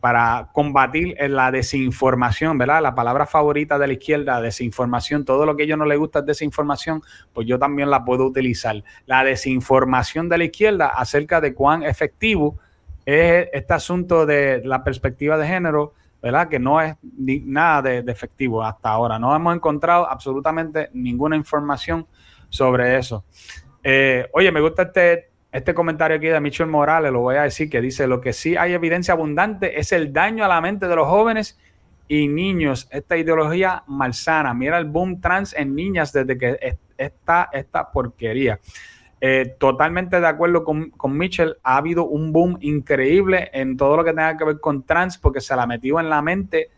para combatir la desinformación, ¿verdad? La palabra favorita de la izquierda, desinformación, todo lo que a ellos no les gusta es desinformación, pues yo también la puedo utilizar. La desinformación de la izquierda acerca de cuán efectivo es este asunto de la perspectiva de género, ¿verdad? Que no es nada de, efectivo hasta ahora. No hemos encontrado absolutamente ninguna información sobre eso. Eh, oye, me gusta este, este comentario aquí de Michel Morales, lo voy a decir, que dice, lo que sí hay evidencia abundante es el daño a la mente de los jóvenes y niños, esta ideología malsana. Mira el boom trans en niñas desde que está esta porquería. Eh, totalmente de acuerdo con, con, Mitchell. Ha habido un boom increíble en todo lo que tenga que ver con trans, porque se la metió en la mente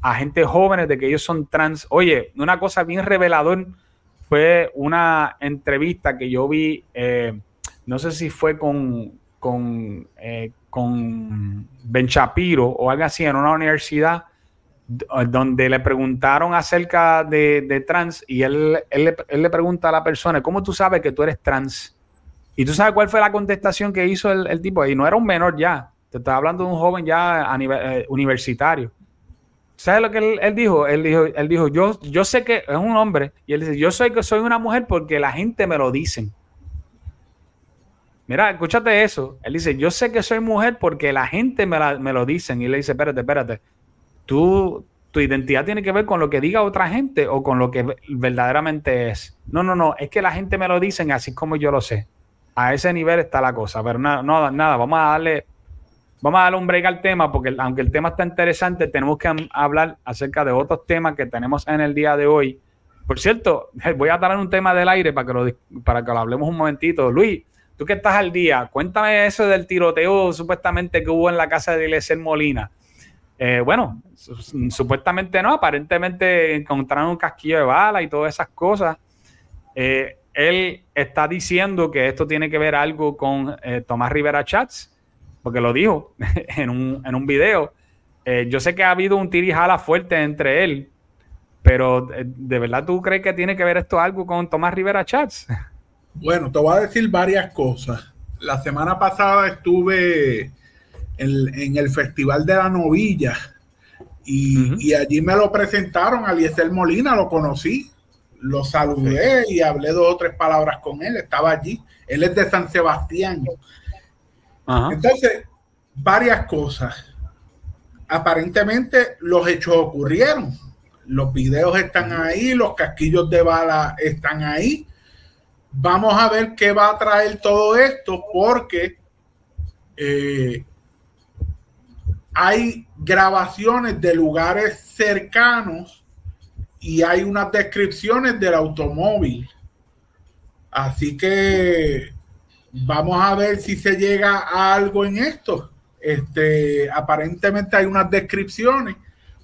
a gente jóvenes de que ellos son trans. Oye, una cosa bien revelador fue una entrevista que yo vi, eh, no sé si fue con, con, eh, con Ben Shapiro o algo así en una universidad donde le preguntaron acerca de, trans y él, él, le pregunta a la persona, ¿cómo tú sabes que tú eres trans? Y tú sabes cuál fue la contestación que hizo el, tipo, y no era un menor ya, te estaba hablando de un joven ya a nivel eh, universitario. ¿Sabes lo que él, dijo? Él dijo, él dijo yo, yo sé que es un hombre, y él dice, yo sé que soy una mujer porque la gente me lo dice. Mira, escúchate eso. Él dice, yo sé que soy mujer porque la gente me, me lo dicen. Y le dice, espérate, espérate tú, tu identidad tiene que ver con lo que diga otra gente o con lo que verdaderamente es. No, no, no, es que la gente me lo dicen así como yo lo sé. A ese nivel está la cosa, pero nada, no, nada, vamos a darle, vamos a darle un break al tema, porque aunque el tema está interesante, tenemos que hablar acerca de otros temas que tenemos en el día de hoy. Por cierto, voy a traer un tema del aire para que lo, para que lo hablemos un momentito. Luis, tú que estás al día, cuéntame eso del tiroteo supuestamente que hubo en la casa de Eliezer Molina. Eh, bueno, supuestamente no, aparentemente encontraron un casquillo de bala y todas esas cosas. Eh, él está diciendo que esto tiene que ver algo con eh, Tomás Rivera Chats, porque lo dijo en un, en un video. yo sé que ha habido un tirijala fuerte entre él, pero ¿de verdad tú crees que tiene que ver esto algo con Tomás Rivera Chats? Bueno, te voy a decir varias cosas. La semana pasada estuve en, el Festival de la Novilla y, allí me lo presentaron a Eliezer Molina, lo conocí, lo saludé y hablé dos o tres palabras con él, estaba allí. Él es de San Sebastián. Entonces, varias cosas. Aparentemente los hechos ocurrieron. Los videos están ahí, los casquillos de bala están ahí Vamos a ver qué va a traer todo esto porque eh, hay grabaciones de lugares cercanos y hay unas descripciones del automóvil. Así que vamos a ver si se llega a algo en esto. Este, aparentemente hay unas descripciones.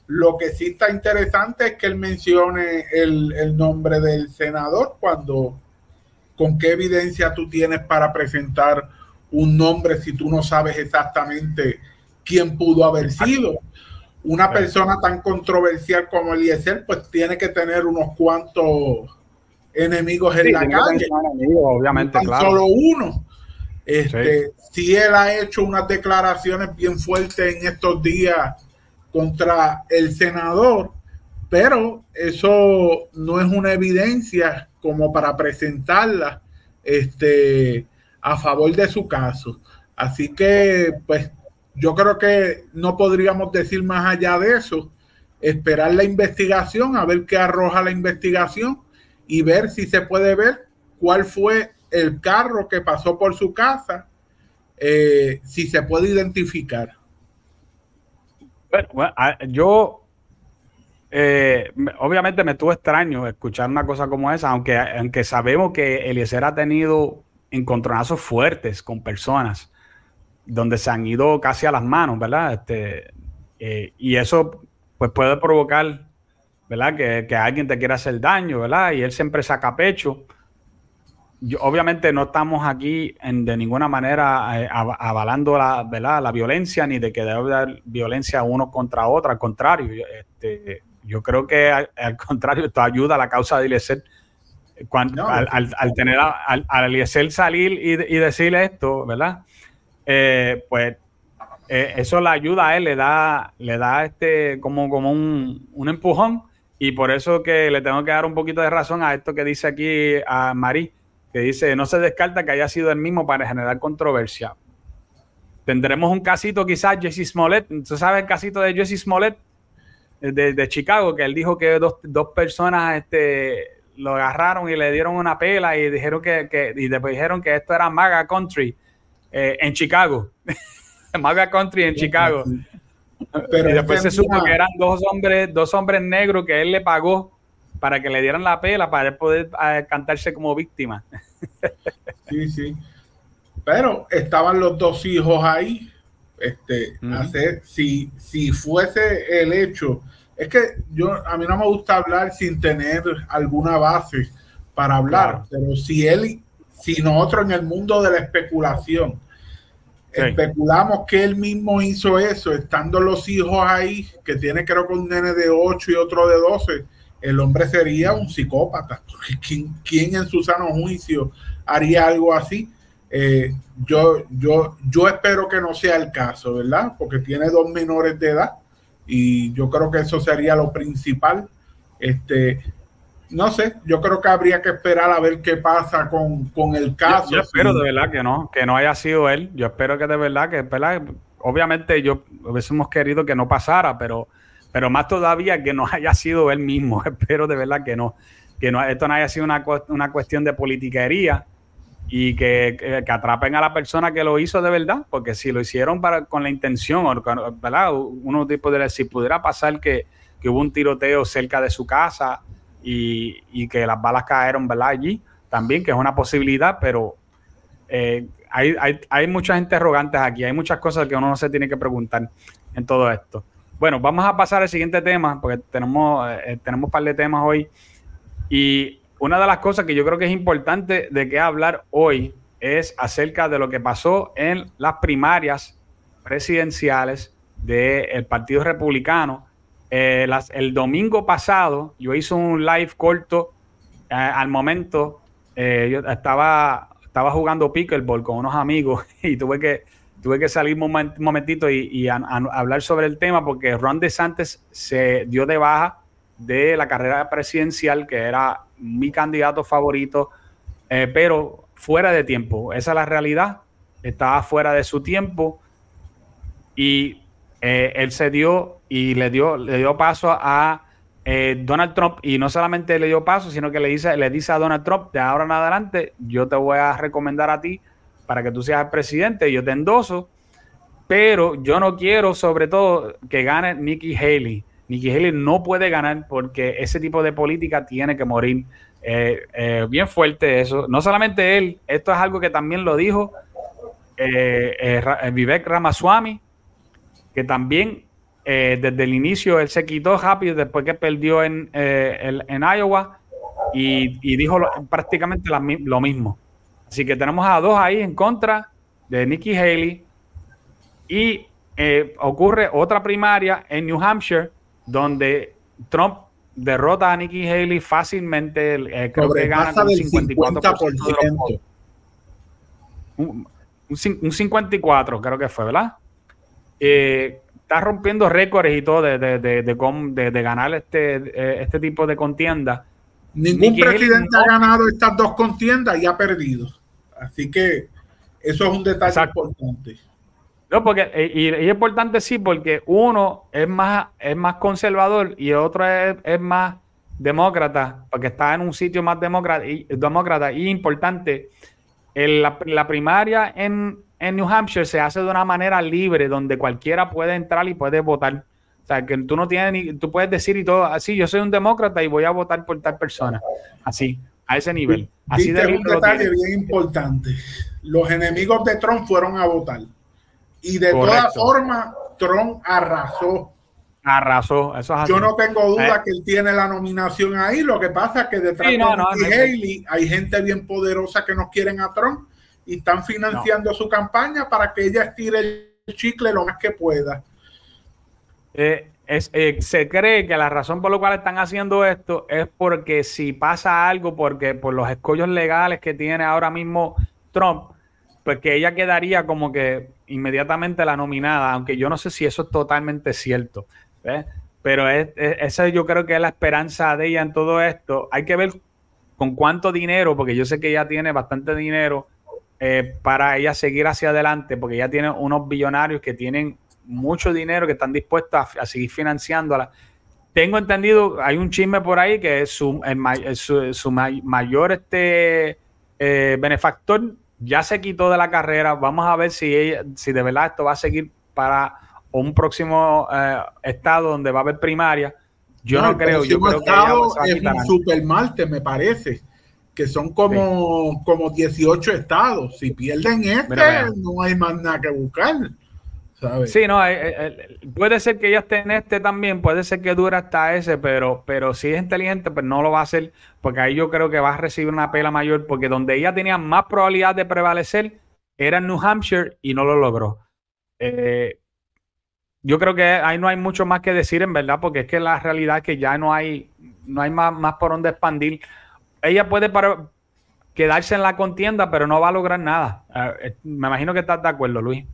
Lo que sí está interesante es que él mencione el, el nombre del senador cuando ¿Con qué evidencia tú tienes para presentar un nombre si tú no sabes exactamente quién pudo haber sido? Una persona tan controversial como Eliezer, pues tiene que tener unos cuantos enemigos en la calle. obviamente, claro. Solo uno. Este, Si él ha hecho unas declaraciones bien fuertes en estos días contra el senador, pero eso no es una evidencia como para presentarla este, a favor de su caso. Así que, pues, yo creo que no podríamos decir más allá de eso. Esperar la investigación, a ver qué arroja la investigación y ver si se puede ver cuál fue el carro que pasó por su casa, eh, si se puede identificar. Bueno, yo eh, obviamente me estuvo extraño escuchar una cosa como esa, aunque, aunque sabemos que Eliezer ha tenido encontronazos fuertes con personas donde se han ido casi a las manos, ¿verdad? Este, eh, y eso pues puede provocar, ¿verdad? Que, alguien te quiera hacer daño, ¿verdad? Y él siempre saca pecho. obviamente no estamos aquí en, de ninguna manera eh, avalando la, ¿verdad? la violencia ni de que debe haber violencia uno contra otro, al contrario, este, yo creo que al, contrario, esto ayuda a la causa de Eliezer. Cuando, al, tener a, al, Eliezer salir y, decirle esto, ¿verdad? Eh, pues eh, eso le ayuda a él, le da, le da este como, como un, un, empujón. Y por eso que le tengo que dar un poquito de razón a esto que dice aquí a Marí, que dice, no se descarta que haya sido el mismo para generar controversia. Tendremos un casito quizás, Jesse Smollett. ¿Tú sabes el casito de Jesse Smollett? de, Chicago, que él dijo que dos, personas este, lo agarraron y le dieron una pela y dijeron que, y después dijeron que esto era Maga Country eh, en Chicago. Maga Country en Chicago. Pero y después se supo que eran dos hombres, dos hombres negros que él le pagó para que le dieran la pela para poder eh, cantarse como víctima. sí, sí. Pero estaban los dos hijos ahí este, hacer, si, si fuese el hecho, es que yo, a mí no me gusta hablar sin tener alguna base para hablar, pero si él, si nosotros en el mundo de la especulación, especulamos que él mismo hizo eso, estando los hijos ahí, que tiene creo que un nene de 8 y otro de 12, el hombre sería un psicópata. ¿Quién, quién en su sano juicio haría algo así? Eh, yo, yo, yo espero que no sea el caso, ¿verdad? Porque tiene dos menores de edad y yo creo que eso sería lo principal. Este, no sé, yo creo que habría que esperar a ver qué pasa con, el caso. Yo, espero de verdad que no, que no haya sido él. Yo espero que de verdad que, ¿verdad? obviamente yo hubiésemos querido que no pasara, pero, pero más todavía que no haya sido él mismo. espero de verdad que no, que no, esto no haya sido una, una cuestión de politiquería y que, atrapen a la persona que lo hizo de verdad, porque si lo hicieron para, con la intención, ¿verdad? Uno tipo de, si pudiera pasar que, hubo un tiroteo cerca de su casa y, que las balas cayeron, ¿verdad? Allí también, que es una posibilidad, pero eh, hay, hay, hay, muchas interrogantes aquí, hay muchas cosas que uno no se tiene que preguntar en todo esto. Bueno, vamos a pasar al siguiente tema, porque tenemos, eh, tenemos un par de temas hoy. Y una de las cosas que yo creo que es importante de que hablar hoy es acerca de lo que pasó en las primarias presidenciales del Partido Republicano. Eh, el domingo pasado yo hice un live corto eh, al momento. yo estaba estaba jugando pickleball con unos amigos y tuve que, tuve que salir un, momentito y, hablar sobre el tema porque Ron DeSantis se dio de baja de la carrera presidencial, que era mi candidato favorito, eh, pero fuera de tiempo. Esa es la realidad. Estaba fuera de su tiempo y eh, él se dio y le dio, le dio paso a eh, Donald Trump, y no solamente le dio paso, sino que le dice, le dice a Donald Trump, de ahora en adelante, yo te voy a recomendar a ti para que tú seas el presidente, yo te endoso, pero yo no quiero sobre todo que gane Nikki Haley. Nikki Haley no puede ganar porque ese tipo de política tiene que morir. Eh, bien fuerte eso. No solamente él, esto es algo que también lo dijo Vivek Ramaswamy, que también eh, desde el inicio él se quitó rápido después que perdió en, eh, en Iowa y, dijo prácticamente lo mismo. Así que tenemos a dos ahí en contra de Nikki Haley y eh, ocurre otra primaria en New Hampshire donde Trump derrota a Nikki Haley fácilmente, creo que gana un 54%. Un, un, 54 creo que fue, ¿verdad? Eh, está rompiendo récords y todo de, de, de, de ganar este, eh, este tipo de contienda. Ningún presidente ha ganado estas dos contiendas y ha perdido. Así que eso es un detalle importante. No, porque, eh, y, es importante sí, porque uno es más, es más conservador y otro es, es más demócrata, porque está en un sitio más demócrata y, demócrata, y importante. En la, la primaria en, en New Hampshire se hace de una manera libre, donde cualquiera puede entrar y puede votar. O sea, que tú no tienes ni, tú puedes decir y todo, así, yo soy un demócrata y voy a votar por tal persona. Así, a ese nivel. Así de un detalle bien importante. Los enemigos de Trump fueron a votar. Y de todas formas, Trump arrasó. Arrasó, eso Yo no tengo duda eh. que él tiene la nominación ahí. Lo que pasa es que detrás de Haley hay gente bien poderosa que nos quieren a Trump y están financiando su campaña para que ella estire el chicle lo más que pueda. Eh, eh, se cree que la razón por la cual están haciendo esto es porque si pasa algo, porque por los escollos legales que tiene ahora mismo Trump, pues que ella quedaría como que inmediatamente la nominada, aunque yo no sé si eso es totalmente cierto. Pero es, esa yo creo que es la esperanza de ella en todo esto. Hay que ver con cuánto dinero, porque yo sé que ella tiene bastante dinero eh, para ella seguir hacia adelante, porque ella tiene unos billonarios que tienen mucho dinero, que están dispuestos a, seguir financiándola. Tengo entendido, hay un chisme por ahí que es su, su, mayor este, eh, benefactor ya se quitó de la carrera. Vamos a ver si, ella, si de verdad esto va a seguir para un próximo eh, estado donde va a haber primaria. Yo no, creo. Yo creo que es un super me parece que son como, como 18 estados. Si pierden este, no hay más nada que buscar. ¿sabes? Sí, no, eh, eh, eh, puede ser que ella esté en este también, puede ser que dure hasta ese, pero, pero si es inteligente, pues no lo va a hacer, porque ahí yo creo que va a recibir una pela mayor, porque donde ella tenía más probabilidad de prevalecer era en New Hampshire y no lo logró. yo creo que ahí no hay mucho más que decir, en verdad, porque es que la realidad es que ya no hay, no hay más, más por donde expandir ella puede para, quedarse en la contienda, pero no va a lograr nada. Eh, me imagino que estás de acuerdo, Luis.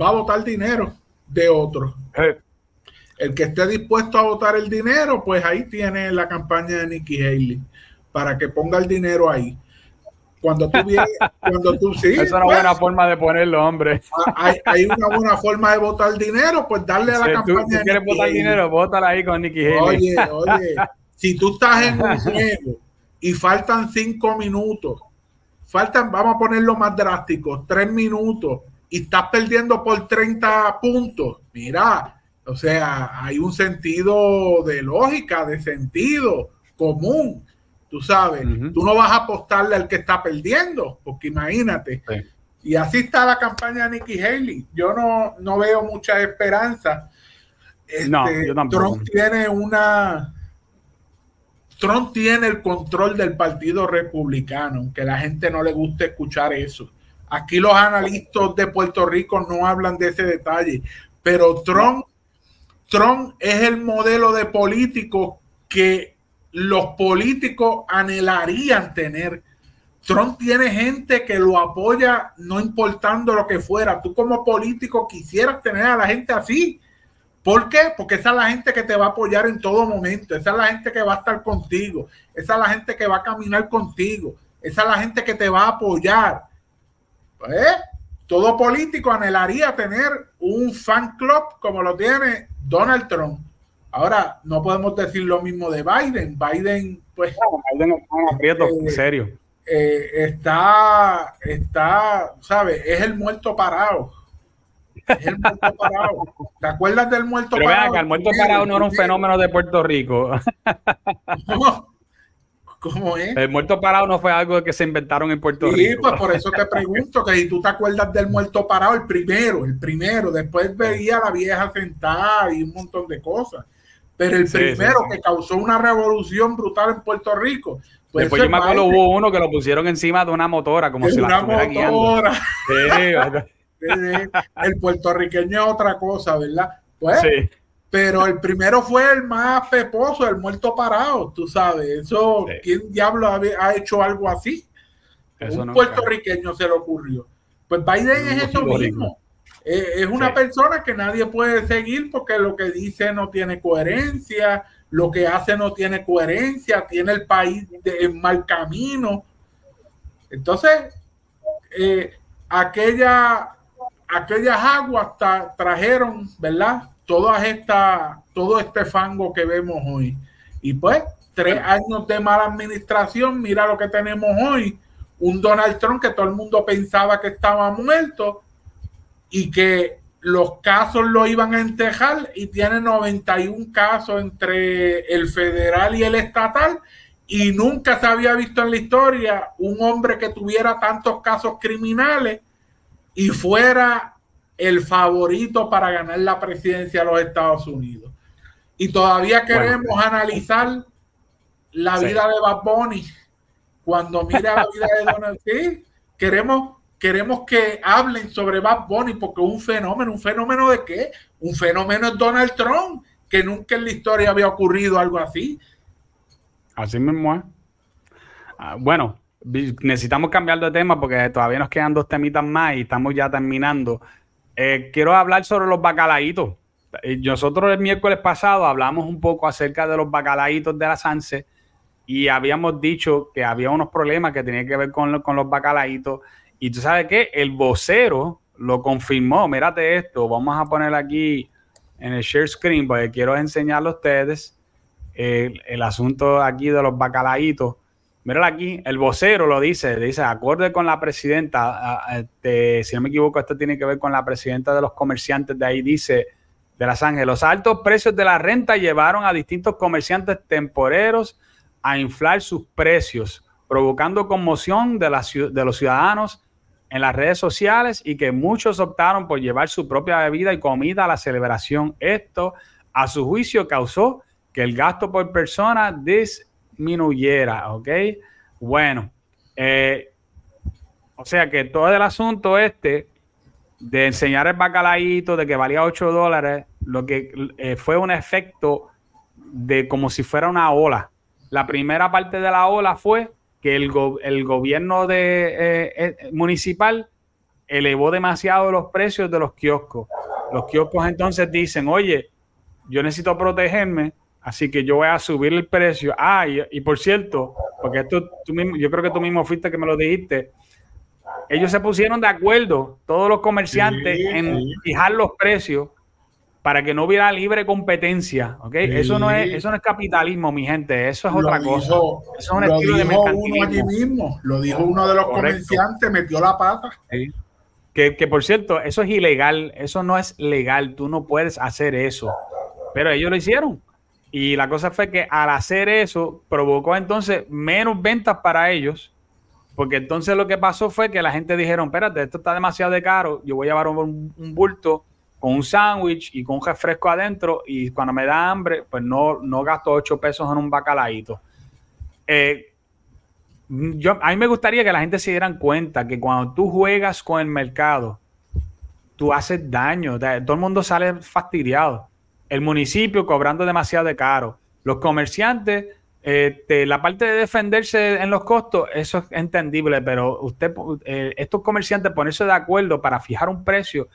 Va a votar dinero de otro. El que esté dispuesto a votar el dinero, pues ahí tiene la campaña de Nikki Haley para que ponga el dinero ahí. Cuando tú vienes, cuando tú sí. Es una buena pues, forma de ponerlo, hombre. Hay, una buena forma de votar dinero, pues darle a la campaña. Si quieres votar dinero, vótala ahí con Nikki Haley. Oye, oye, si tú estás en un juego y faltan cinco minutos, faltan, vamos a ponerlo más drástico, tres minutos y estás perdiendo por 30 puntos, mira, o sea, hay un sentido de lógica, de sentido común. tú sabes, tú no vas a apostarle al que está perdiendo, porque imagínate. Y así está la campaña de Nikki Haley. Yo no, no veo mucha esperanza. no, este, yo Trump tiene una. Trump tiene el control del Partido Republicano, aunque la gente no le guste escuchar eso. Aquí los analistas de Puerto Rico no hablan de ese detalle, pero Trump, Trump es el modelo de político que los políticos anhelarían tener. Trump tiene gente que lo apoya no importando lo que fuera. Tú como político quisieras tener a la gente así. ¿Por qué? Porque esa es la gente que te va a apoyar en todo momento. Esa es la gente que va a estar contigo. Esa es la gente que va a caminar contigo. Esa es la gente que te va a apoyar. Pues, todo político anhelaría tener un fan club como lo tiene Donald Trump. Ahora, no podemos decir lo mismo de Biden. Biden, pues. Biden está en eh, serio. Eh, está, está, ¿sabes? Es el muerto parado. Es el muerto parado. ¿Te acuerdas del muerto parado? Vean, el muerto parado no era un fenómeno de Puerto Rico. ¿Cómo es? El muerto parado no fue algo que se inventaron en Puerto sí, Rico. pues por eso te pregunto que si tú te acuerdas del muerto parado, el primero, el primero, después veía a la vieja sentada y un montón de cosas. Pero el primero que causó una revolución brutal en Puerto Rico. Pues Después yo me acuerdo hubo uno que lo pusieron encima de una motora, como si la estuviera motora. el puertorriqueño es otra cosa, ¿verdad? Pues, pero el primero fue el más peposo, el muerto parado, tú sabes. Eso, ¿quién diablo ha, hecho algo así? Un puertorriqueño se le ocurrió. Pues Biden es eso mismo. Eh, es una persona que nadie puede seguir porque lo que dice no tiene coherencia, lo que hace no tiene coherencia, tiene el país en mal camino. Entonces, eh, aquella, aquellas aguas trajeron, ¿verdad? Todas esta, todo este fango que vemos hoy. Y pues, tres años de mala administración, mira lo que tenemos hoy. Un Donald Trump que todo el mundo pensaba que estaba muerto y que los casos lo iban a entejar y tiene 91 casos entre el federal y el estatal y nunca se había visto en la historia un hombre que tuviera tantos casos criminales y fuera el favorito para ganar la presidencia de los Estados Unidos. Y todavía queremos analizar la vida de Bad Bunny. Cuando mira la vida de Donald Trump, queremos queremos que hablen sobre Bad Bunny porque es un fenómeno. ¿Un fenómeno de qué? Un fenómeno es Donald Trump, que nunca en la historia había ocurrido algo así. Así mismo es. Ah, bueno, necesitamos cambiar de tema porque todavía nos quedan dos temitas más y estamos ya terminando. Eh, quiero hablar sobre los bacalaitos. Eh, nosotros el miércoles pasado hablamos un poco acerca de los bacalaitos de la Sanse y habíamos dicho que había unos problemas que tenían que ver con, con los bacalaitos y tú sabes qué, el vocero lo confirmó. Mírate esto, vamos a poner aquí en el share screen porque quiero enseñarle a ustedes el, asunto aquí de los bacalaitos. Míralo aquí, el vocero lo dice, dice, acorde con la presidenta, este, si no me equivoco, esto tiene que ver con la presidenta de los comerciantes de ahí, dice, de Las Ángeles, los altos precios de la renta llevaron a distintos comerciantes temporeros a inflar sus precios, provocando conmoción de, de los ciudadanos en las redes sociales y que muchos optaron por llevar su propia bebida y comida a la celebración. Esto, a su juicio, causó que el gasto por persona disminuyera, ¿ok? Bueno, eh, o sea que todo el asunto este de enseñar el bacalaíto, de que valía 8 dólares, lo que eh, fue un efecto de como si fuera una ola. La primera parte de la ola fue que el, el gobierno de, eh, municipal elevó demasiado los precios de los kioscos. Los kioscos entonces dicen, oye, yo necesito protegerme, así que yo voy a subir el precio. Ah, y, por cierto, porque esto tú mismo, yo creo que tú mismo fuiste que me lo dijiste, ellos se pusieron de acuerdo, todos los comerciantes, en fijar los precios para que no hubiera libre competencia, ¿ok? Eso no es eso no es capitalismo, mi gente, eso es otra cosa. Eso es un estilo de mercantilismo. Uno allí mismo, lo dijo uno de los comerciantes, metió la pata. Que, que, por cierto, eso es ilegal, eso no es legal, tú no puedes hacer eso. Pero ellos lo hicieron. Y la cosa fue que al hacer eso provocó entonces menos ventas para ellos, porque entonces lo que pasó fue que la gente dijeron, espérate, esto está demasiado de caro, yo voy a llevar un, bulto con un sándwich y con un refresco adentro y cuando me da hambre, pues no, no gasto 8 pesos en un bacalaíto. Eh, yo, a mí me gustaría que la gente se dieran cuenta que cuando tú juegas con el mercado, tú haces daño, todo el mundo sale fastidiado el municipio cobrando demasiado de caro, los comerciantes, este, la parte de defenderse en los costos, eso es entendible, pero usted, eh, estos comerciantes ponerse de acuerdo para fijar un precio,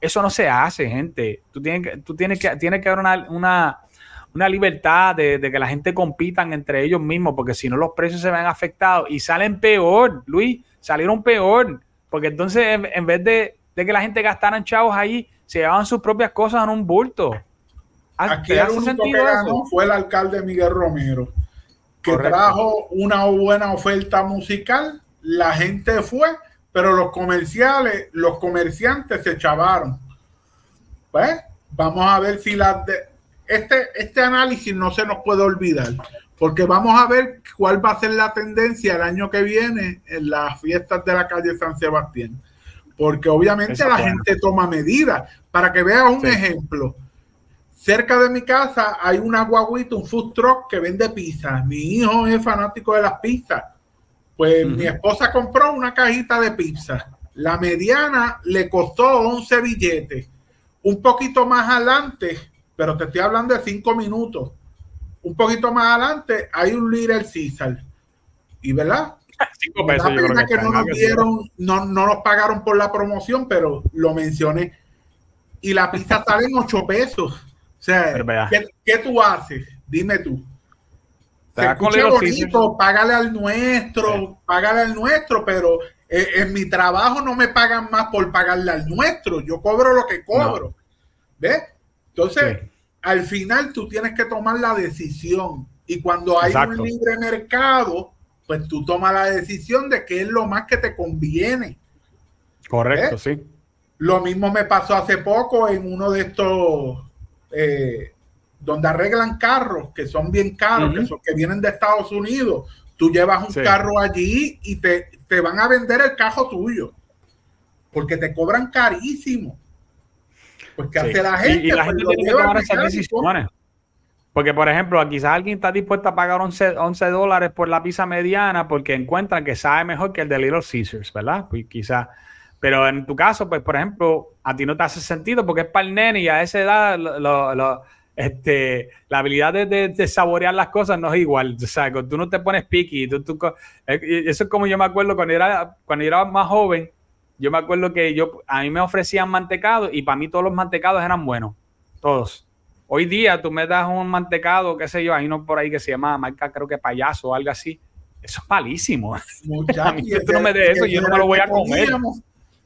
eso no se hace, gente. Tú tienes que, tú tienes que, haber una, libertad de, que la gente compitan entre ellos mismos, porque si no los precios se ven afectados y salen peor, Luis, salieron peor, porque entonces en, vez de, de, que la gente gastara chavos ahí, se llevaban sus propias cosas en un bulto. Aquí el único que ganó fue el alcalde Miguel Romero, que trajo una buena oferta musical, la gente fue, pero los comerciales, los comerciantes se chavaron. Pues vamos a ver si las de este, este análisis no se nos puede olvidar, porque vamos a ver cuál va a ser la tendencia el año que viene en las fiestas de la calle San Sebastián. Porque obviamente la gente toma medidas. Para que veas un ejemplo, Cerca de mi casa hay una guaguita, un food truck que vende pizza. Mi hijo es fanático de las pizzas. Pues mi esposa compró una cajita de pizza. La mediana le costó 11 billetes. Un poquito más adelante, pero te estoy hablando de 5 minutos. Un poquito más adelante hay un Little Caesar. ¿Y verdad? Cinco pesos, yo creo que, no nos dieron, no, no nos pagaron por la promoción, pero lo mencioné. Y la pizza sale en 8 pesos. Sea, ¿qué, tú haces? Dime tú. Se escucha bonito, págale al nuestro, págale al nuestro, pero eh, en mi trabajo no me pagan más por pagarle al nuestro. Yo cobro lo que cobro. ¿Ves? Entonces, al final tú tienes que tomar la decisión. Y cuando hay un libre mercado, pues tú tomas la decisión de qué es lo más que te conviene. Correcto, sí. Lo mismo me pasó hace poco en uno de estos eh, donde arreglan carros que son bien caros, que, son, que vienen de Estados Unidos. Tú llevas un carro allí y te, te van a vender el carro tuyo porque te cobran carísimo. Pues que hace la gente. Y, la pues, tiene que tomar esas decisiones. Porque, por ejemplo, quizás alguien está dispuesto a pagar 11, 11, dólares por la pizza mediana porque encuentran que sabe mejor que el de Little Caesars, ¿verdad? Pues quizás pero en tu caso, pues, por ejemplo, a ti no te hace sentido porque es para el nene y a esa edad lo, este, la habilidad de, saborear las cosas no es igual. O sea, tú no te pones picky. Tú, eh, eso es como yo me acuerdo cuando era, cuando era más joven. Yo me acuerdo que yo, a mí me ofrecían mantecado y para mí todos los mantecados eran buenos. Todos. Hoy día tú me das un mantecado, qué sé yo, hay uno por ahí que se llama marca, creo que payaso o algo así. Eso es malísimo. a mí tú no me des eso, yo no me lo voy a comer.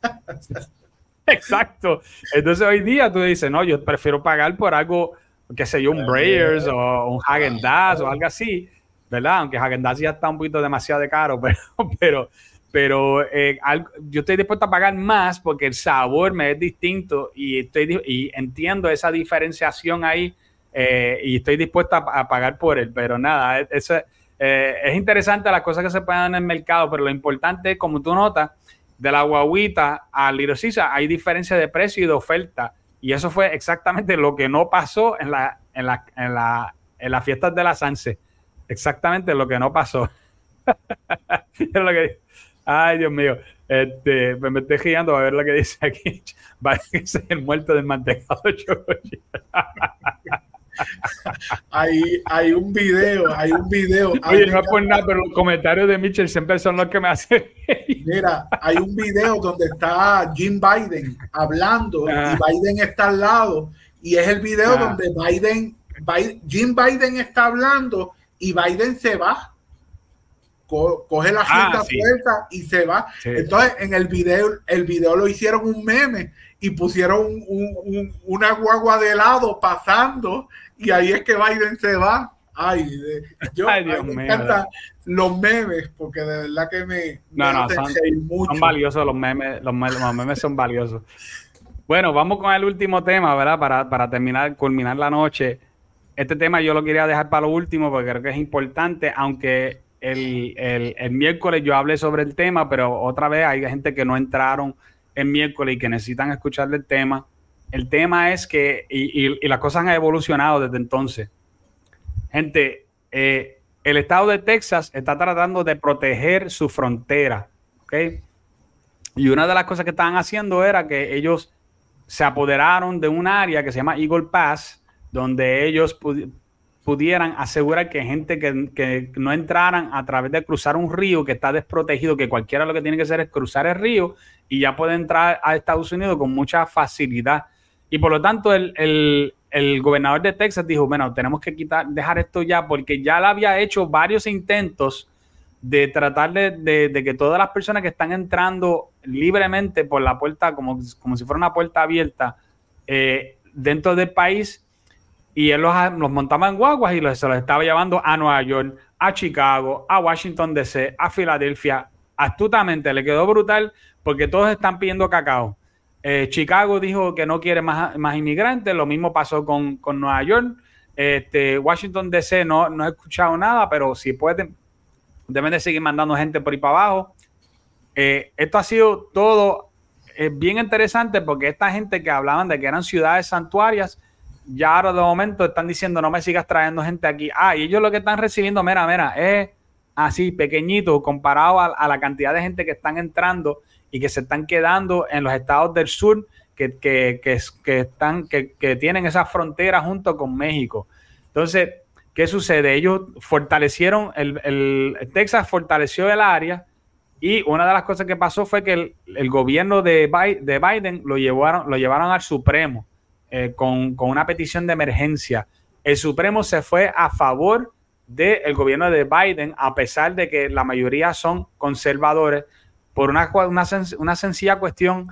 Exacto. Entonces hoy día tú dices, no, yo prefiero pagar por algo, que sé yo, un Breyers o un Hagen Dazs o algo así, ¿verdad? Aunque Hagen Dazs ya está un poquito demasiado de caro, pero, pero, pero eh, yo estoy dispuesto a pagar más porque el sabor me es distinto y, estoy, y entiendo esa diferenciación ahí eh, y estoy dispuesto a, pagar por él, pero nada, e, eh, es interesante las cosas que se pueden en el mercado, pero lo importante es, como tú notas, de la guaguita a Lirosisa hay diferencia de precio y de oferta. Y eso fue exactamente lo que no pasó en, la, en, la, en, la, en las fiestas de la Sanse. Exactamente lo que no pasó. ay, Dios mío. Este, me estoy guiando a ver lo que dice aquí. Va a ser el muerto del mantecado hay, hay un video, hay un video. Oye, no es por nada, pero los comentarios de Mitchell siempre son los que me hacen. Mira, hay un video donde está Jim Biden hablando y Biden está al lado. Y es el video donde Biden, Jim Biden está hablando y Biden se va. coge la ah, cinta y se va. Entonces, en el video, el video lo hicieron un meme y pusieron un, una guagua de lado pasando y ahí es que Biden se va. Ay, yo me encantan los memes porque de verdad que me, no, no, son, son, valiosos los memes, los memes, los memes son valiosos. Bueno, vamos con el último tema, ¿verdad? Para, para terminar, culminar la noche. este tema yo lo quería dejar para lo último porque creo que es importante, aunque el, el, miércoles yo hablé sobre el tema, pero otra vez hay gente que no entraron el miércoles y que necesitan escuchar del tema. El tema es que, y, las cosas han evolucionado desde entonces. Gente, eh, el estado de Texas está tratando de proteger su frontera, ¿ok? Y una de las cosas que estaban haciendo era que ellos se apoderaron de un área que se llama Eagle Pass, donde ellos pudieran asegurar que gente que, no entraran a través de cruzar un río que está desprotegido, que cualquiera lo que tiene que hacer es cruzar el río y ya puede entrar a Estados Unidos con mucha facilidad. Y por lo tanto, el, gobernador de Texas dijo, bueno, tenemos que quitar, dejar esto ya, porque ya le había hecho varios intentos de tratar de, que todas las personas que están entrando libremente por la puerta, como, como si fuera una puerta abierta, eh, dentro del país, y él los, montaba en guaguas y se los estaba llevando a Nueva York, a Chicago, a Washington DC, a Filadelfia. Astutamente le quedó brutal porque todos están pidiendo cacao. Eh, Chicago dijo que no quiere más, más inmigrantes, lo mismo pasó con, Nueva York. Este, Washington DC no, no he escuchado nada, pero si pueden, deben de seguir mandando gente por ahí para abajo. Eh, esto ha sido todo eh, bien interesante porque esta gente que hablaban de que eran ciudades santuarias, ya ahora de momento están diciendo no me sigas trayendo gente aquí. Ah, y ellos lo que están recibiendo, mira, mira, es así pequeñito comparado a, la cantidad de gente que están entrando y que se están quedando en los estados del sur que, que, que, están, que, tienen esa frontera junto con México. Entonces, ¿Qué sucede? Ellos fortalecieron, el, Texas fortaleció el área y una de las cosas que pasó fue que el, gobierno de, Biden, lo, llevaron, lo llevaron al Supremo eh, con, una petición de emergencia. El Supremo se fue a favor del gobierno de Biden, a pesar de que la mayoría son conservadores, por una, una, una sencilla cuestión.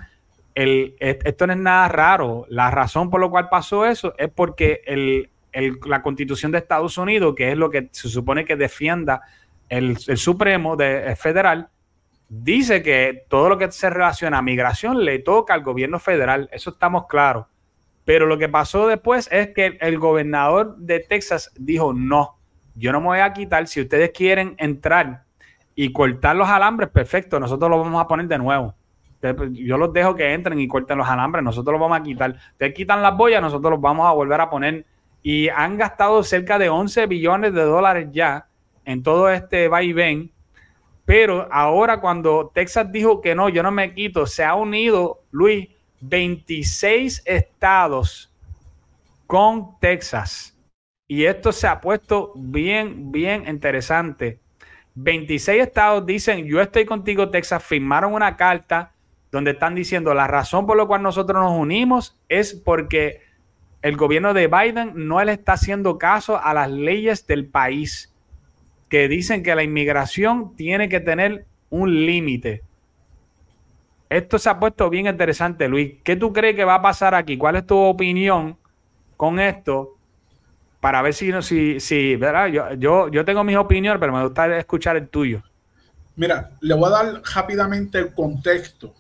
El, esto no es nada raro. La razón por la cual pasó eso es porque el, la constitución de Estados Unidos, que es lo que se supone que defienda el, Supremo de, federal, dice que todo lo que se relaciona a migración le toca al gobierno federal. Eso estamos claros. Pero lo que pasó después es que el gobernador de Texas dijo, no, yo no me voy a quitar. Si ustedes quieren entrar y cortar los alambres, perfecto, nosotros lo vamos a poner de nuevo. Yo los dejo que entren y corten los alambres, nosotros los vamos a quitar. Ustedes quitan las boyas, nosotros los vamos a volver a poner y han gastado cerca de 11 billones de dólares ya en todo este vaivén. Pero ahora cuando Texas dijo que no, yo no me quito, se ha unido, Luis, 26 estados con Texas. Y esto se ha puesto bien, bien interesante. 26 estados dicen, yo estoy contigo, Texas, firmaron una carta donde están diciendo, la razón por la cual nosotros nos unimos es porque el gobierno de Biden no le está haciendo caso a las leyes del país que dicen que la inmigración tiene que tener un límite. Esto se ha puesto bien interesante, Luis. ¿Qué tú crees que va a pasar aquí? ¿Cuál es tu opinión con esto? Para ver si, si, si ¿verdad? Yo, yo, yo tengo mis opiniones, pero me gustaría escuchar el tuyo. Mira, le voy a dar rápidamente el contexto.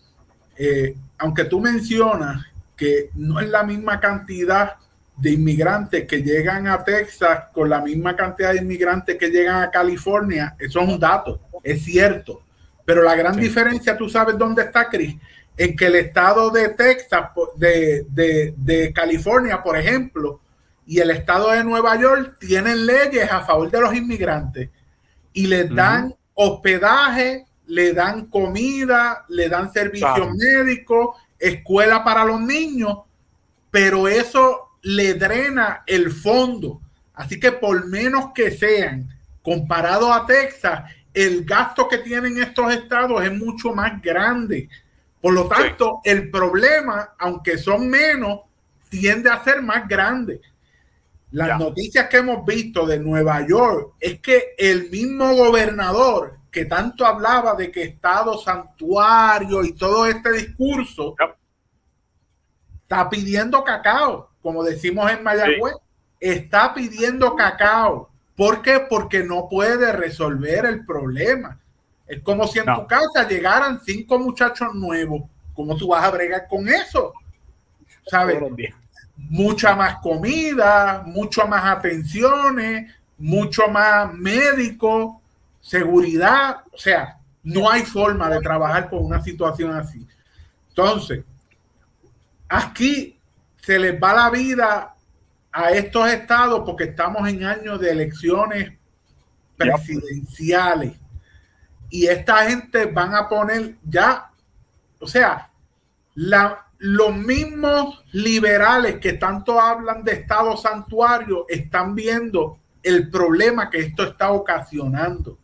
Eh, aunque tú mencionas que no es la misma cantidad de inmigrantes que llegan a Texas con la misma cantidad de inmigrantes que llegan a California. Eso es un dato, es cierto. Pero la gran diferencia, tú sabes dónde está, Chris, en que el estado de Texas, de, de, California, por ejemplo, y el estado de Nueva York tienen leyes a favor de los inmigrantes y les dan hospedaje, le dan comida, le dan servicios médicos escuela para los niños, pero eso le drena el fondo. Así que por menos que sean, comparado a Texas, el gasto que tienen estos estados es mucho más grande. Por lo tanto, el problema, aunque son menos, tiende a ser más grande. Las noticias que hemos visto de Nueva York es que el mismo gobernador que tanto hablaba de que Estado santuario y todo este discurso, está pidiendo cacao, como decimos en Mayagüez, está pidiendo cacao. ¿Por qué? Porque no puede resolver el problema. Es como si en tu casa llegaran cinco muchachos nuevos. ¿Cómo tú vas a bregar con eso? ¿Sabes? mucha más comida, mucho más atenciones, mucho más médico, seguridad, o sea, no hay forma de trabajar con una situación así. Entonces, aquí se les va la vida a estos estados porque estamos en años de elecciones presidenciales y esta gente van a poner ya, o sea, la, los mismos liberales que tanto hablan de Estado santuario están viendo el problema que esto está ocasionando.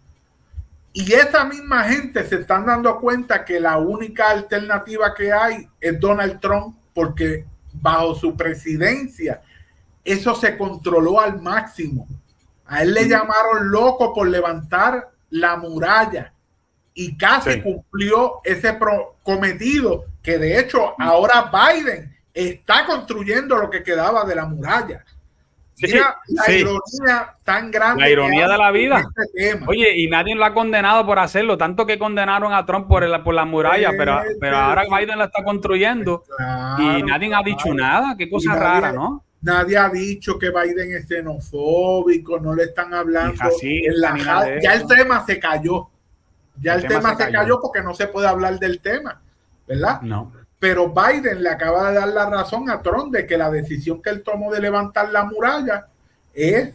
Y esa misma gente se están dando cuenta que la única alternativa que hay es Donald Trump, porque bajo su presidencia eso se controló al máximo. A él le llamaron loco por levantar la muralla y casi cumplió ese cometido que de hecho ahora Biden está construyendo lo que quedaba de la muralla la ironía tan grande. La ironía de la vida. Este Oye, y nadie lo ha condenado por hacerlo, tanto que condenaron a Trump por, el, por la muralla, pero, pero ahora Biden la está construyendo y nadie ha dicho nada. Qué cosa rara, ¿no? Nadie ha dicho que Biden es xenofóbico, no le están hablando. ya el tema se cayó. Ya el, tema, se, cayó porque no se puede hablar del tema, ¿verdad? No. Pero Biden le acaba de dar la razón a Trump de que la decisión que él tomó de levantar la muralla es,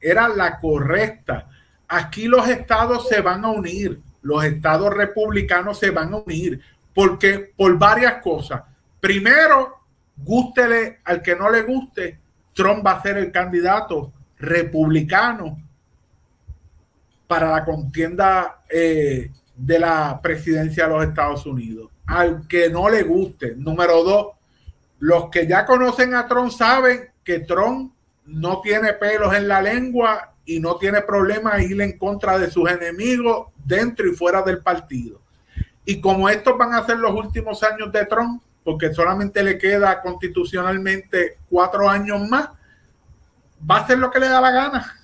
era la correcta. Aquí los estados se van a unir, los estados republicanos se van a unir, porque por varias cosas. Primero, gústele al que no le guste, Trump va a ser el candidato republicano para la contienda eh, de la presidencia de los Estados Unidos al que no le guste. Número dos, los que ya conocen a Trump saben que Trump no tiene pelos en la lengua y no tiene problema ir en contra de sus enemigos dentro y fuera del partido. Y como estos van a ser los últimos años de Trump, porque solamente le queda constitucionalmente cuatro años más, va a hacer lo que le da la gana.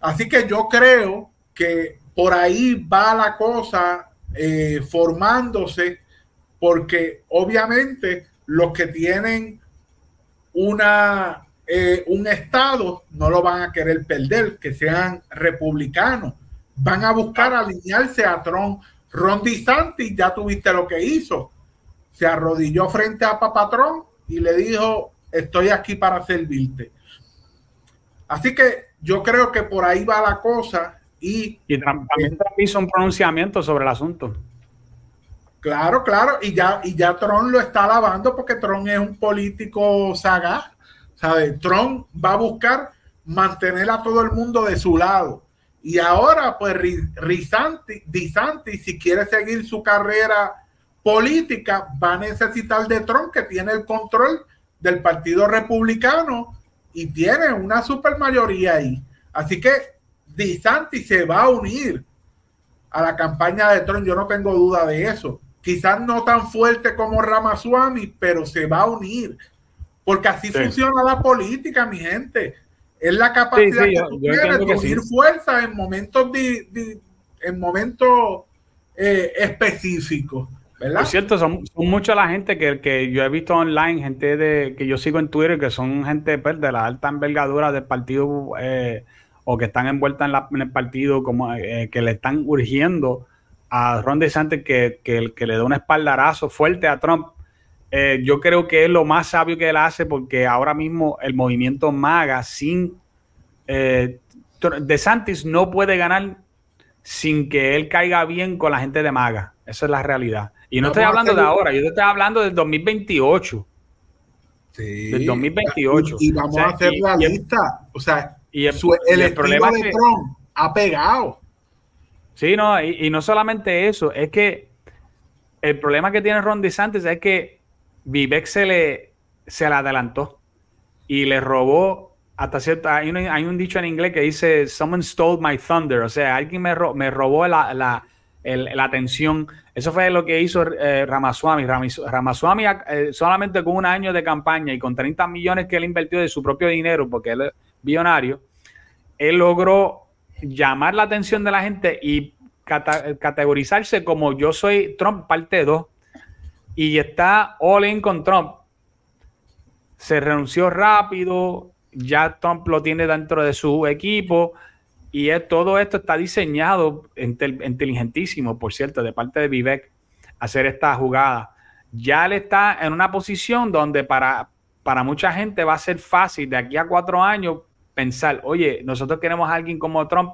Así que yo creo que por ahí va la cosa eh, formándose, porque obviamente los que tienen una, eh, un Estado no lo van a querer perder, que sean republicanos. Van a buscar alinearse a Trump. Ron DeSantis, ya tuviste lo que hizo. Se arrodilló frente a Papatrón y le dijo, estoy aquí para servirte. Así que yo creo que por ahí va la cosa y, también Trump hizo un pronunciamiento sobre el asunto. Claro, claro, y ya, y ya Trump lo está lavando porque Trump es un político sagaz. ¿sabe? Trump va a buscar mantener a todo el mundo de su lado. Y ahora, pues, Risanti, Disanti, si quiere seguir su carrera política, va a necesitar de Trump, que tiene el control del Partido Republicano y tiene una supermayoría ahí. Así que DeSantis se va a unir a la campaña de Trump, yo no tengo duda de eso. Quizás no tan fuerte como Ramaswamy, pero se va a unir. Porque así funciona la política, mi gente. Es la capacidad que tú tienes de unir fuerzas en momentos, en momentos eh, específicos. ¿Verdad? Por cierto, son, mucha la gente que, que, yo he visto online, gente de, que yo sigo en Twitter, que son gente pues, de la alta envergadura del partido eh, o que están envueltas en, el partido, como eh, que le están urgiendo a Ron DeSantis que, que, le dé un espaldarazo fuerte a Trump. Eh, yo creo que es lo más sabio que él hace porque ahora mismo el movimiento MAGA sin DeSantis no puede ganar sin que él caiga bien con la gente de MAGA. Esa es la realidad. Y no estoy hablando de ahora, yo estoy hablando del 2028. Sí. Del 2028. Y, vamos a hacer la lista. O sea, y el, problema de Trump ha pegado. Sí, no, y, no solamente eso, es que el problema que tiene Ron DeSantis es que Vivek se le, se le adelantó y le robó hasta cierto. Hay un, hay un dicho en inglés que dice: Someone stole my thunder. O sea, alguien me, me robó la, la, la, atención. Eso fue lo que hizo eh, Ramaswamy. Ramaswamy, eh, solamente con un año de campaña y con 30 millones que él invirtió de su propio dinero, porque él billonario, él logró llamar la atención de la gente y categorizarse como yo soy Trump parte 2 y está all in con Trump. se renunció rápido, ya Trump lo tiene dentro de su equipo y todo esto está diseñado inteligentísimo, por cierto, de parte de Vivek, hacer esta jugada. Ya él está en una posición donde para, para mucha gente va a ser fácil de aquí a cuatro años pensar, oye, nosotros queremos a alguien como Trump,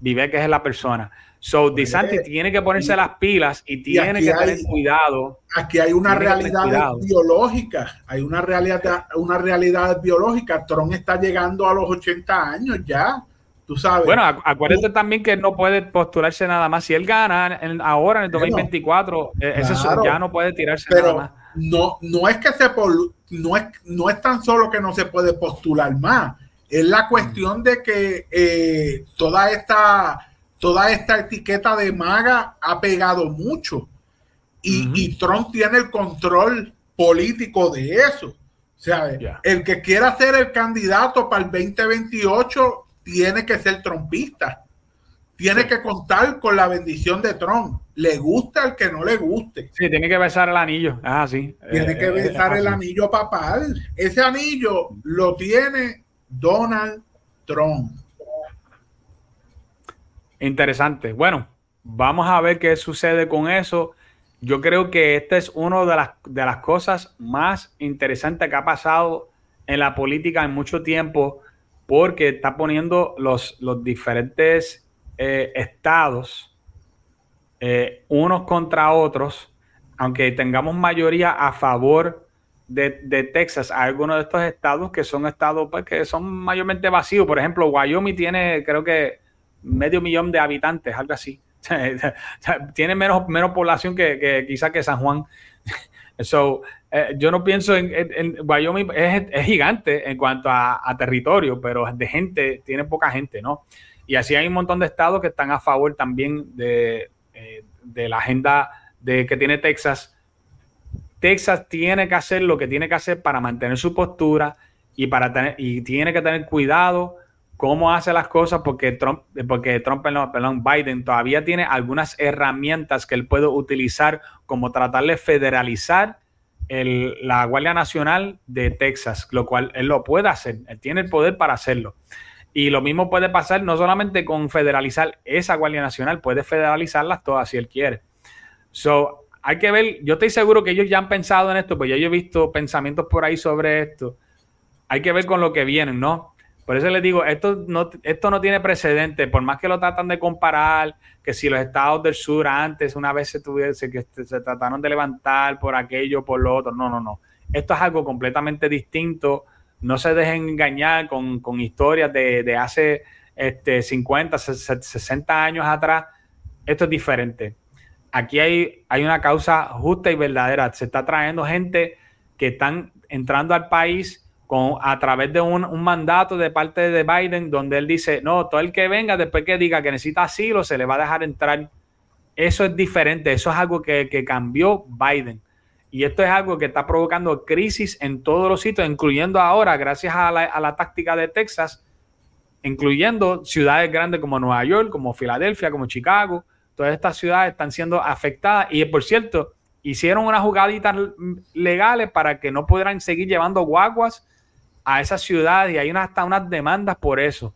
Vivek es la persona. So, DeSantis tiene que ponerse las pilas y tiene que tener cuidado. Aquí hay una realidad biológica, hay una realidad, una realidad biológica. Trump está llegando a los 80 años ya. Tú sabes. Bueno, acuérdate también que no puede postularse nada más. Si él gana ahora en el 2024, eh, eso ya no puede tirarse nada más. No, no es que se no es, no es tan solo que no se puede postular más. Es la cuestión de que eh, toda esta toda esta etiqueta de maga ha pegado mucho. Y, Trump tiene el control político de eso. O sea, el que quiera ser el candidato para el 2028 tiene que ser trompista. Tiene que contar con la bendición de Trump. Le gusta al que no le guste. Sí, tiene que besar el anillo. Ah, sí. Tiene que eh, eh, besar el anillo papal. Ese anillo lo tiene Donald Trump. Interesante. Bueno, vamos a ver qué sucede con eso. Yo creo que esta es una de las, de las cosas más interesantes que ha pasado en la política en mucho tiempo, porque está poniendo los, los diferentes eh, estados eh, unos contra otros, aunque tengamos mayoría a favor de, de, Texas, hay algunos de estos estados que son estados pues, que son mayormente vacíos. Por ejemplo, Wyoming tiene, creo que medio millón de habitantes, algo así. Tiene menos, menos población que, que quizás que San Juan. So, eh, yo no pienso en, Wyoming, es, gigante en cuanto a, territorio, pero de gente, tiene poca gente, ¿no? Y así hay un montón de estados que están a favor también de, eh, de la agenda de, que tiene Texas. Texas tiene que hacer lo que tiene que hacer para mantener su postura y, para tener, y tiene que tener cuidado cómo hace las cosas porque Trump, porque Trump, perdón, Biden todavía tiene algunas herramientas que él puede utilizar como tratar de federalizar la Guardia Nacional de Texas, lo cual él lo puede hacer, él tiene el poder para hacerlo. Y lo mismo puede pasar no solamente con federalizar esa Guardia Nacional, puede federalizarlas todas si él quiere. So, hay que ver, yo estoy seguro que ellos ya han pensado en esto, pues ya yo he visto pensamientos por ahí sobre esto. Hay que ver con lo que vienen, ¿no? Por eso les digo, esto no, esto no tiene precedente, por más que lo tratan de comparar, que si los estados del sur antes una vez se tuviese, que se trataron de levantar por aquello, por lo otro, no, no, no. Esto es algo completamente distinto. No se dejen engañar con, historias de, hace este, 50, 60 años atrás. Esto es diferente. Aquí hay, hay una causa justa y verdadera. Se está trayendo gente que están entrando al país a través de un, mandato de parte de Biden donde él dice, no, todo el que venga después que diga que necesita asilo, se le va a dejar entrar. Eso es diferente, eso es algo que, cambió Biden. Y esto es algo que está provocando crisis en todos los sitios, incluyendo ahora, gracias a la, a la táctica de Texas, incluyendo ciudades grandes como Nueva York, como Filadelfia, como Chicago. Todas estas ciudades están siendo afectadas. Y por cierto, hicieron unas jugaditas legales para que no pudieran seguir llevando guaguas a esa ciudad y hay hasta unas demandas por eso.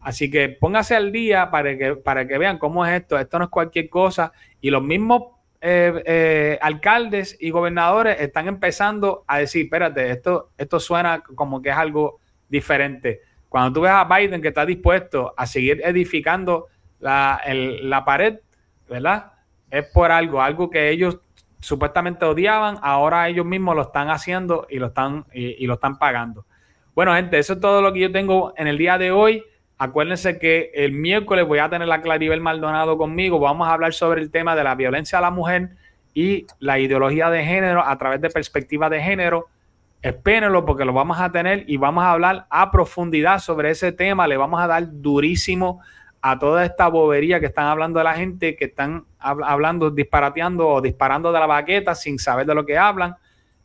Así que póngase al día para que, para que vean cómo es esto. Esto no es cualquier cosa. Y los mismos eh, eh, alcaldes y gobernadores están empezando a decir, espérate, esto, esto suena como que es algo diferente. Cuando tú ves a Biden que está dispuesto a seguir edificando la, la pared, ¿verdad? Es por algo, algo que ellos supuestamente odiaban, ahora ellos mismos lo están haciendo y lo están, y lo están pagando. Bueno, gente, eso es todo lo que yo tengo en el día de hoy. Acuérdense que el miércoles voy a tener a Claribel Maldonado conmigo. Vamos a hablar sobre el tema de la violencia a la mujer y la ideología de género a través de perspectiva de género. Espérenlo porque lo vamos a tener y vamos a hablar a profundidad sobre ese tema. Le vamos a dar durísimo a toda esta bobería que están hablando de la gente, que están hablando, disparateando o disparando de la baqueta sin saber de lo que hablan.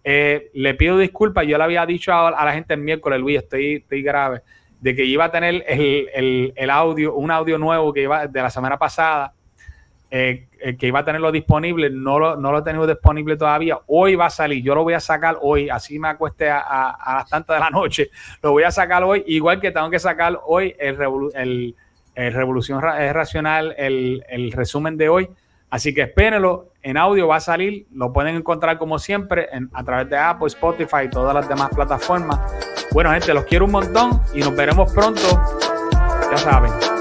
Eh, le pido disculpas, yo le había dicho a, la gente el miércoles, Luis, estoy, grave, de que iba a tener el, audio, un audio nuevo que iba de la semana pasada. eh, eh, que iba a tenerlo disponible, no lo, no lo he tenido disponible todavía. Hoy va a salir, yo lo voy a sacar hoy, así me acueste a, las tantas de la noche, lo voy a sacar hoy, igual que tengo que sacar hoy el, el, Revolución Racional, el, el, resumen de hoy. Así que espérenlo, en audio va a salir, lo pueden encontrar como siempre a través de Apple, Spotify y todas las demás plataformas. Bueno, gente, los quiero un montón y nos veremos pronto. Ya saben.